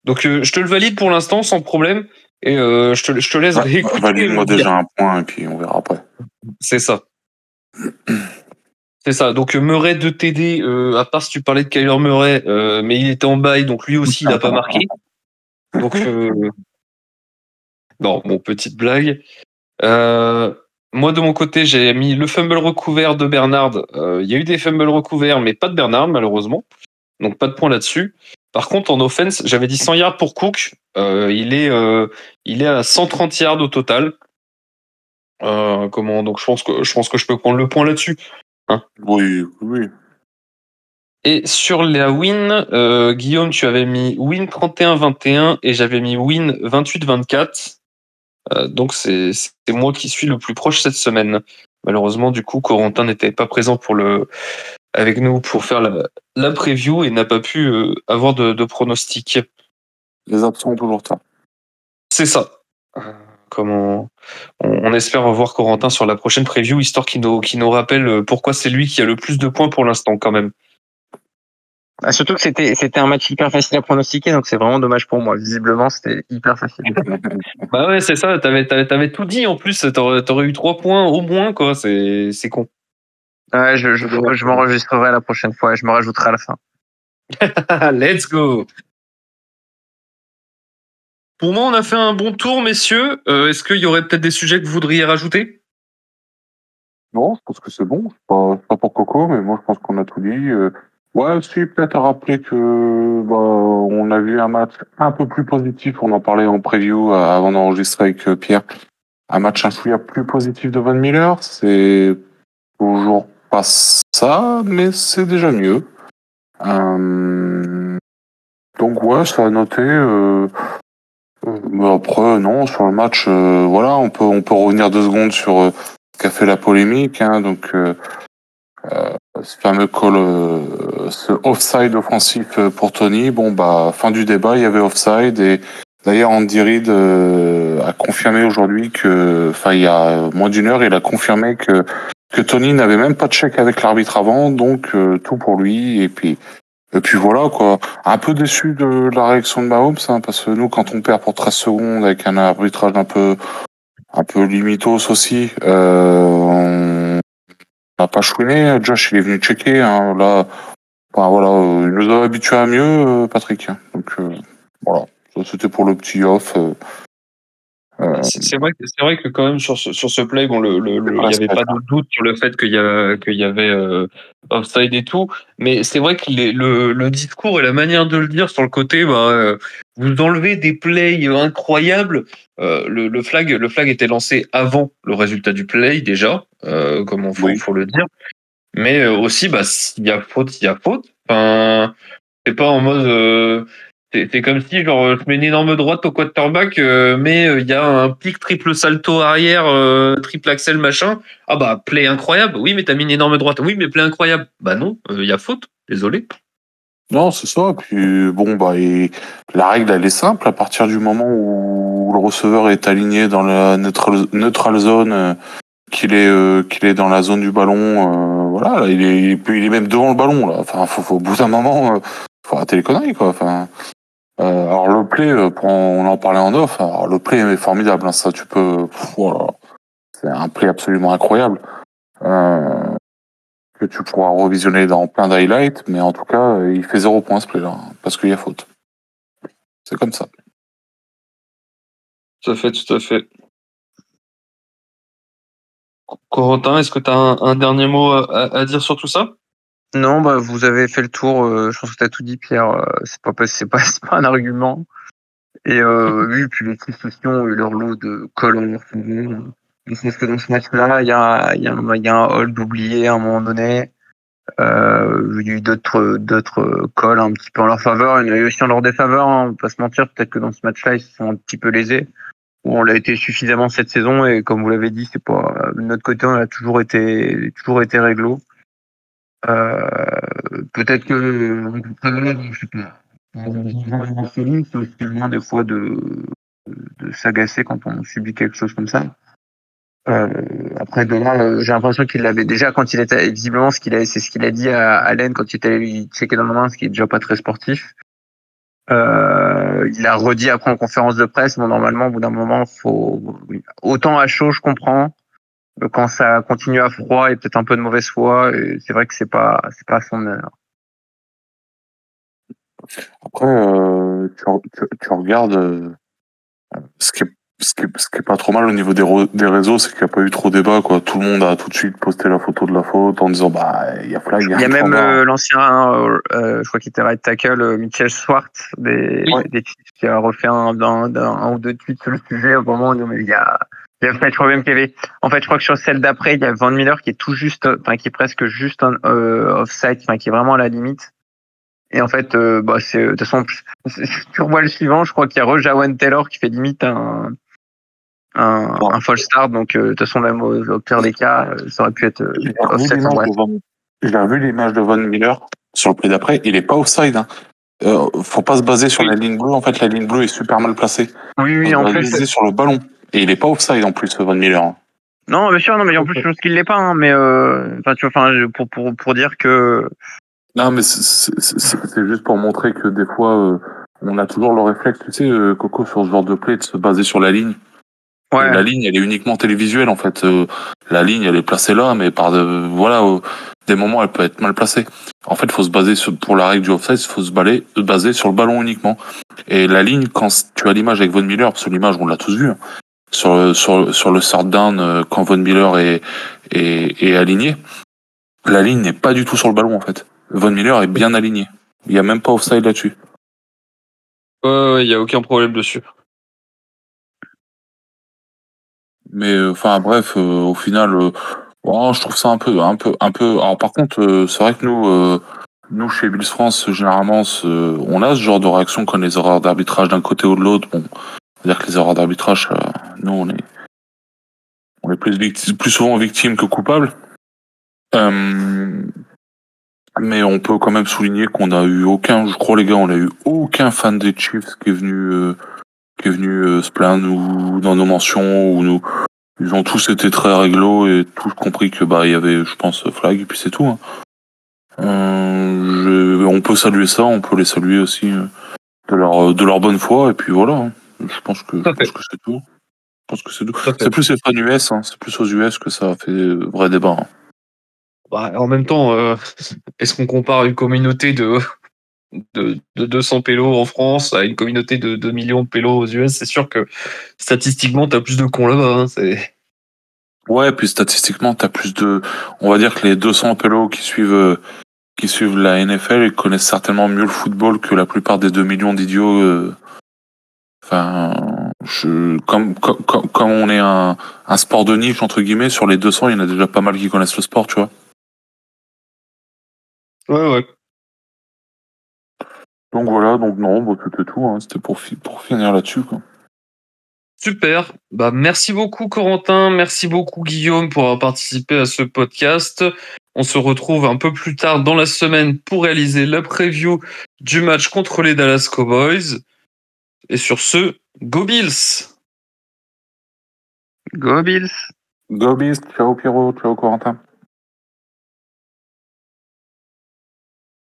Donc, euh, je te le valide pour l'instant sans problème et euh, je, te, je te laisse Va- réécouter. Valide-moi déjà un point et puis on verra après. C'est ça. C'est ça. Donc, euh, Murray de TD, euh, à part si tu parlais de Kyler Murray, mais il était en bail, donc lui aussi, il n'a pas marqué. Donc, non, bon, petite blague. Moi, de mon côté, j'ai mis le fumble recouvert de Bernard. Il y a eu des fumbles recouverts, mais pas de Bernard, malheureusement. Donc, pas de point là-dessus. Par contre, en offense, j'avais dit 100 yards pour Cook. Euh, il, est, euh, il est à 130 yards au total. Euh, comment Donc, je pense que je pense que je peux prendre le point là-dessus. Oui, oui. Et sur la win, Guillaume, tu avais mis win 31-21 et j'avais mis win 28-24. Euh, donc c'est moi qui suis le plus proche cette semaine. Malheureusement, du coup, Corentin n'était pas présent pour le avec nous pour faire la, la preview et n'a pas pu euh, avoir de, de pronostic. Les absents ont toujours ça. C'est ça. Euh, Comme on, on- on espère revoir Corentin sur la prochaine preview, histoire qu'il nous, qu'il nous rappelle euh, pourquoi c'est lui qui a le plus de points pour l'instant, quand même. Ah, surtout que c'était c'était un match hyper facile à pronostiquer, donc c'est vraiment dommage pour moi. Visiblement, c'était hyper facile. [laughs] Bah ouais, c'est ça, t'avais, t'avais, t'avais tout dit en plus, t'aurais, t'aurais eu trois points au moins, quoi, c'est, c'est con. Ouais, je, je, je m'enregistrerai la prochaine fois et je me rajouterai à la fin. [laughs] Let's go Pour moi, on a fait un bon tour, messieurs. Euh, est-ce qu'il y aurait peut-être des sujets que vous voudriez rajouter? Non, je pense que c'est bon. Pas, pas pour Coco, mais moi, je pense qu'on a tout dit. Euh, Ouais, si, peut-être à rappeler que bah, on a vu un match un peu plus positif. On en parlait en preview euh, avant d'enregistrer avec Pierre. Un match un chouïa plus positif de Van Miller. C'est toujours pas ça, mais c'est déjà mieux. Euh, Donc ouais, ça a noté. Euh... euh, après, non, sur le match, voilà, on peut on peut revenir deux secondes sur ce qu'a fait la polémique. Hein, donc ce fameux call, ce offside offensif pour Tony. Bon bah fin du débat, il y avait offside et d'ailleurs Andy Reid a confirmé aujourd'hui que, enfin il y a moins d'une heure, il a confirmé que que Tony n'avait même pas de chèque avec l'arbitre avant, donc euh, tout pour lui et puis et puis voilà quoi. Un peu déçu de la réaction de Mahomes, hein, parce que nous quand on perd pour 13 secondes avec un arbitrage un peu un peu limitos aussi, euh, on n'a pas chouiné. Josh il est venu checker. Hein, là, voilà, euh, il nous a habitués à mieux, euh, Patrick. Donc euh, voilà, ça c'était pour le petit off. Euh. C'est vrai, que- c'est vrai que quand même sur ce, sur ce play, bon, le, le- le- il n'y avait pas de doute sur le fait qu'il y, a- qu'il y avait euh, offside et tout, mais c'est vrai que les- le, le discours et la manière de le dire sur le côté, bah, euh, vous enlevez des plays incroyables. Euh, le, le flag, le flag était lancé avant le résultat du play déjà, comme il faut, Oui. faut le dire. Mais aussi, bah, s'il y a faute, il y a faute. Enfin, c'est pas en mode. C'est comme si genre je mets une énorme droite au quarterback, euh, mais euh, il y a un pic triple salto arrière, euh, triple axel machin. Ah bah play incroyable. Oui, mais t'as mis une énorme droite. Oui, mais play incroyable. Bah non, il y a faute. Désolé. Non, c'est ça. Puis bon, bah, et la règle elle est simple. À partir du moment où le receveur est aligné dans la neutral, zone, qu'il est qu'il est dans la zone du ballon, voilà, là, il est il est, même devant le ballon là. Enfin, faut, faut au bout d'un moment, faut arrêter les conneries quoi. Enfin, euh, alors le play, euh, on en parlait en off. Le play est formidable. Hein, ça, tu peux, c'est un play absolument incroyable. Euh, que tu pourras revisionner dans plein d'highlights, mais en tout cas, il fait zéro point ce play-là, hein, parce qu'il y a faute. C'est comme ça. Tout à fait, tout à fait. Corentin, est-ce que tu as un, dernier mot à dire sur tout ça? Non, bah, vous avez fait le tour. euh, je pense que tu as tout dit, Pierre. euh, c'est pas, pas- c'est pas, [laughs] c'est pas un argument. Et euh, [laughs] oui, puis les discussions ont eu leur lot de calls en leur faveur. Je pense que dans ce match-là, il y a, il y, a, un- il y a un hold oublié à un moment donné. Euh, il y a eu d'autres d'autres calls un petit peu en leur faveur. Il y en a eu aussi en leur défaveur. Hein, on va pas se mentir. Peut-être que dans ce match-là, ils se sont un petit peu lésés. Bon, on l'a été suffisamment cette saison et comme vous l'avez dit, c'est pas de notre côté, on a toujours été toujours été réglo. Euh, peut-être que je sais pas. C'est aussi loin des fois de, de s'agacer quand on subit quelque chose comme ça. Euh, après de là, euh, j'ai l'impression qu'il l'avait déjà quand il était visiblement ce qu'il a, c'est ce qu'il a dit à Allen quand il était allé checker dans la main, ce qui est déjà pas très sportif. Euh, il a redit après en conférence de presse. Bon, normalement, au bout d'un moment, faut autant à chaud, je comprends. Quand ça continue à froid et peut-être un peu de mauvaise foi, c'est vrai que c'est pas, c'est pas à son heure. Après, euh, tu, tu, tu regardes euh, ce qui est ce qui, est, ce qui est pas trop mal au niveau des, des réseaux, c'est qu'il n'y a pas eu trop débat. Quoi. Tout le monde a tout de suite posté la photo de la faute en disant bah il y a flag. Il y a un même point barre. euh, l'ancien, euh, euh, je crois qu'il était right tackle, Mitchell Schwartz des, Oui. des Chiefs, qui a refait un, un, un, un ou deux tweets sur le sujet. Au moment où il y a, il y a peut-être problème qu'il y avait. En fait, je crois que sur celle d'après, il y a Van Miller qui est tout juste, enfin qui est presque juste un euh, offside, enfin qui est vraiment à la limite. Et en fait, euh, bah c'est de toute façon, si tu revois le suivant, je crois qu'il y a Rojawan Taylor qui fait limite un un, Bon. un false start. Donc euh, de toute façon, même au, au pire des cas, euh, ça aurait pu être offside. j'ai revu l'image de Von Miller sur le play d'après. Il est pas offside. Hein. euh, faut pas se baser sur la ligne bleue. En fait, la ligne bleue est super mal placée. Oui, oui, on en fait. sur le ballon. Et il est pas offside en plus, Von Miller. hein. Non, bien sûr, non, mais en plus, je pense qu'il l'est pas, hein, mais euh, enfin, tu vois, enfin, pour, pour, pour dire que. Non, mais c'est- c'est c'est- c'est juste pour montrer que des fois, euh, on a toujours le réflexe, tu sais, euh, Coco, sur ce genre de play, de se baser sur la ligne. Ouais. La ligne, elle est uniquement télévisuelle, en fait. Euh, la ligne, elle est placée là, mais par de, voilà, euh, des moments, elle peut être mal placée. En fait, il faut se baser sur, pour la règle du offside, il faut se baler- se baser sur le ballon uniquement. Et la ligne, quand tu as l'image avec Von Miller, parce que l'image, on l'a tous vu, hein, sur, le- sur, sur le third down, euh, quand Von Miller est, est, est aligné, la ligne n'est pas du tout sur le ballon, en fait. Von Miller est bien aligné. Il n'y a même pas offside là-dessus. Ouais, il y a aucun problème dessus. Mais euh, enfin bref, euh, au final, euh, bon, je trouve ça un peu, un peu, un peu. Alors par contre, euh, c'est vrai que nous, euh, nous chez Bills France, généralement, on a ce genre de réaction quand les erreurs d'arbitrage d'un côté ou de l'autre. Bon, c'est-à-dire que les erreurs d'arbitrage, euh, nous, on est, on est plus plus souvent victimes que coupables. Euh, mais on peut quand même souligner qu'on a eu aucun, je crois les gars, on a eu aucun fan des Chiefs qui est venu, euh, qui est venu euh, se plaindre ou dans nos mentions ou nous. Ils ont tous été très réglo et tous compris que bah il y avait, je pense, flag et puis c'est tout. hein. Euh, je- on peut saluer ça, on peut les saluer aussi euh, de leur de leur bonne foi et puis voilà. hein. Je pense que je pense que c'est tout. Je pense que c'est plus les fans US, hein, c'est plus aux US que ça a fait euh, vrai débat. hein. Bah, en même temps, euh, est-ce qu'on compare une communauté de, de, de 200 pélos en France à une communauté de 2 millions de pélos aux US C'est sûr que statistiquement, t'as plus de cons là-bas. hein, Ouais, puis statistiquement, t'as plus de. On va dire que les 200 pélos qui suivent euh, qui suivent la NFL ils connaissent certainement mieux le football que la plupart des 2 millions d'idiots. euh. Enfin, je... comme, comme comme on est un un sport de niche entre guillemets sur les 200, il y en a déjà pas mal qui connaissent le sport, tu vois. Ouais, ouais. Donc voilà, donc non, bah, c'était tout. Hein. C'était pour fi- pour finir là-dessus. quoi. Super. Bah, merci beaucoup, Corentin. Merci beaucoup, Guillaume, pour avoir participé à ce podcast. On se retrouve un peu plus tard dans la semaine pour réaliser la preview du match contre les Dallas Cowboys. Et sur ce, go Bills! Go Bills! Go Beast, ciao Pierrot, ciao Corentin.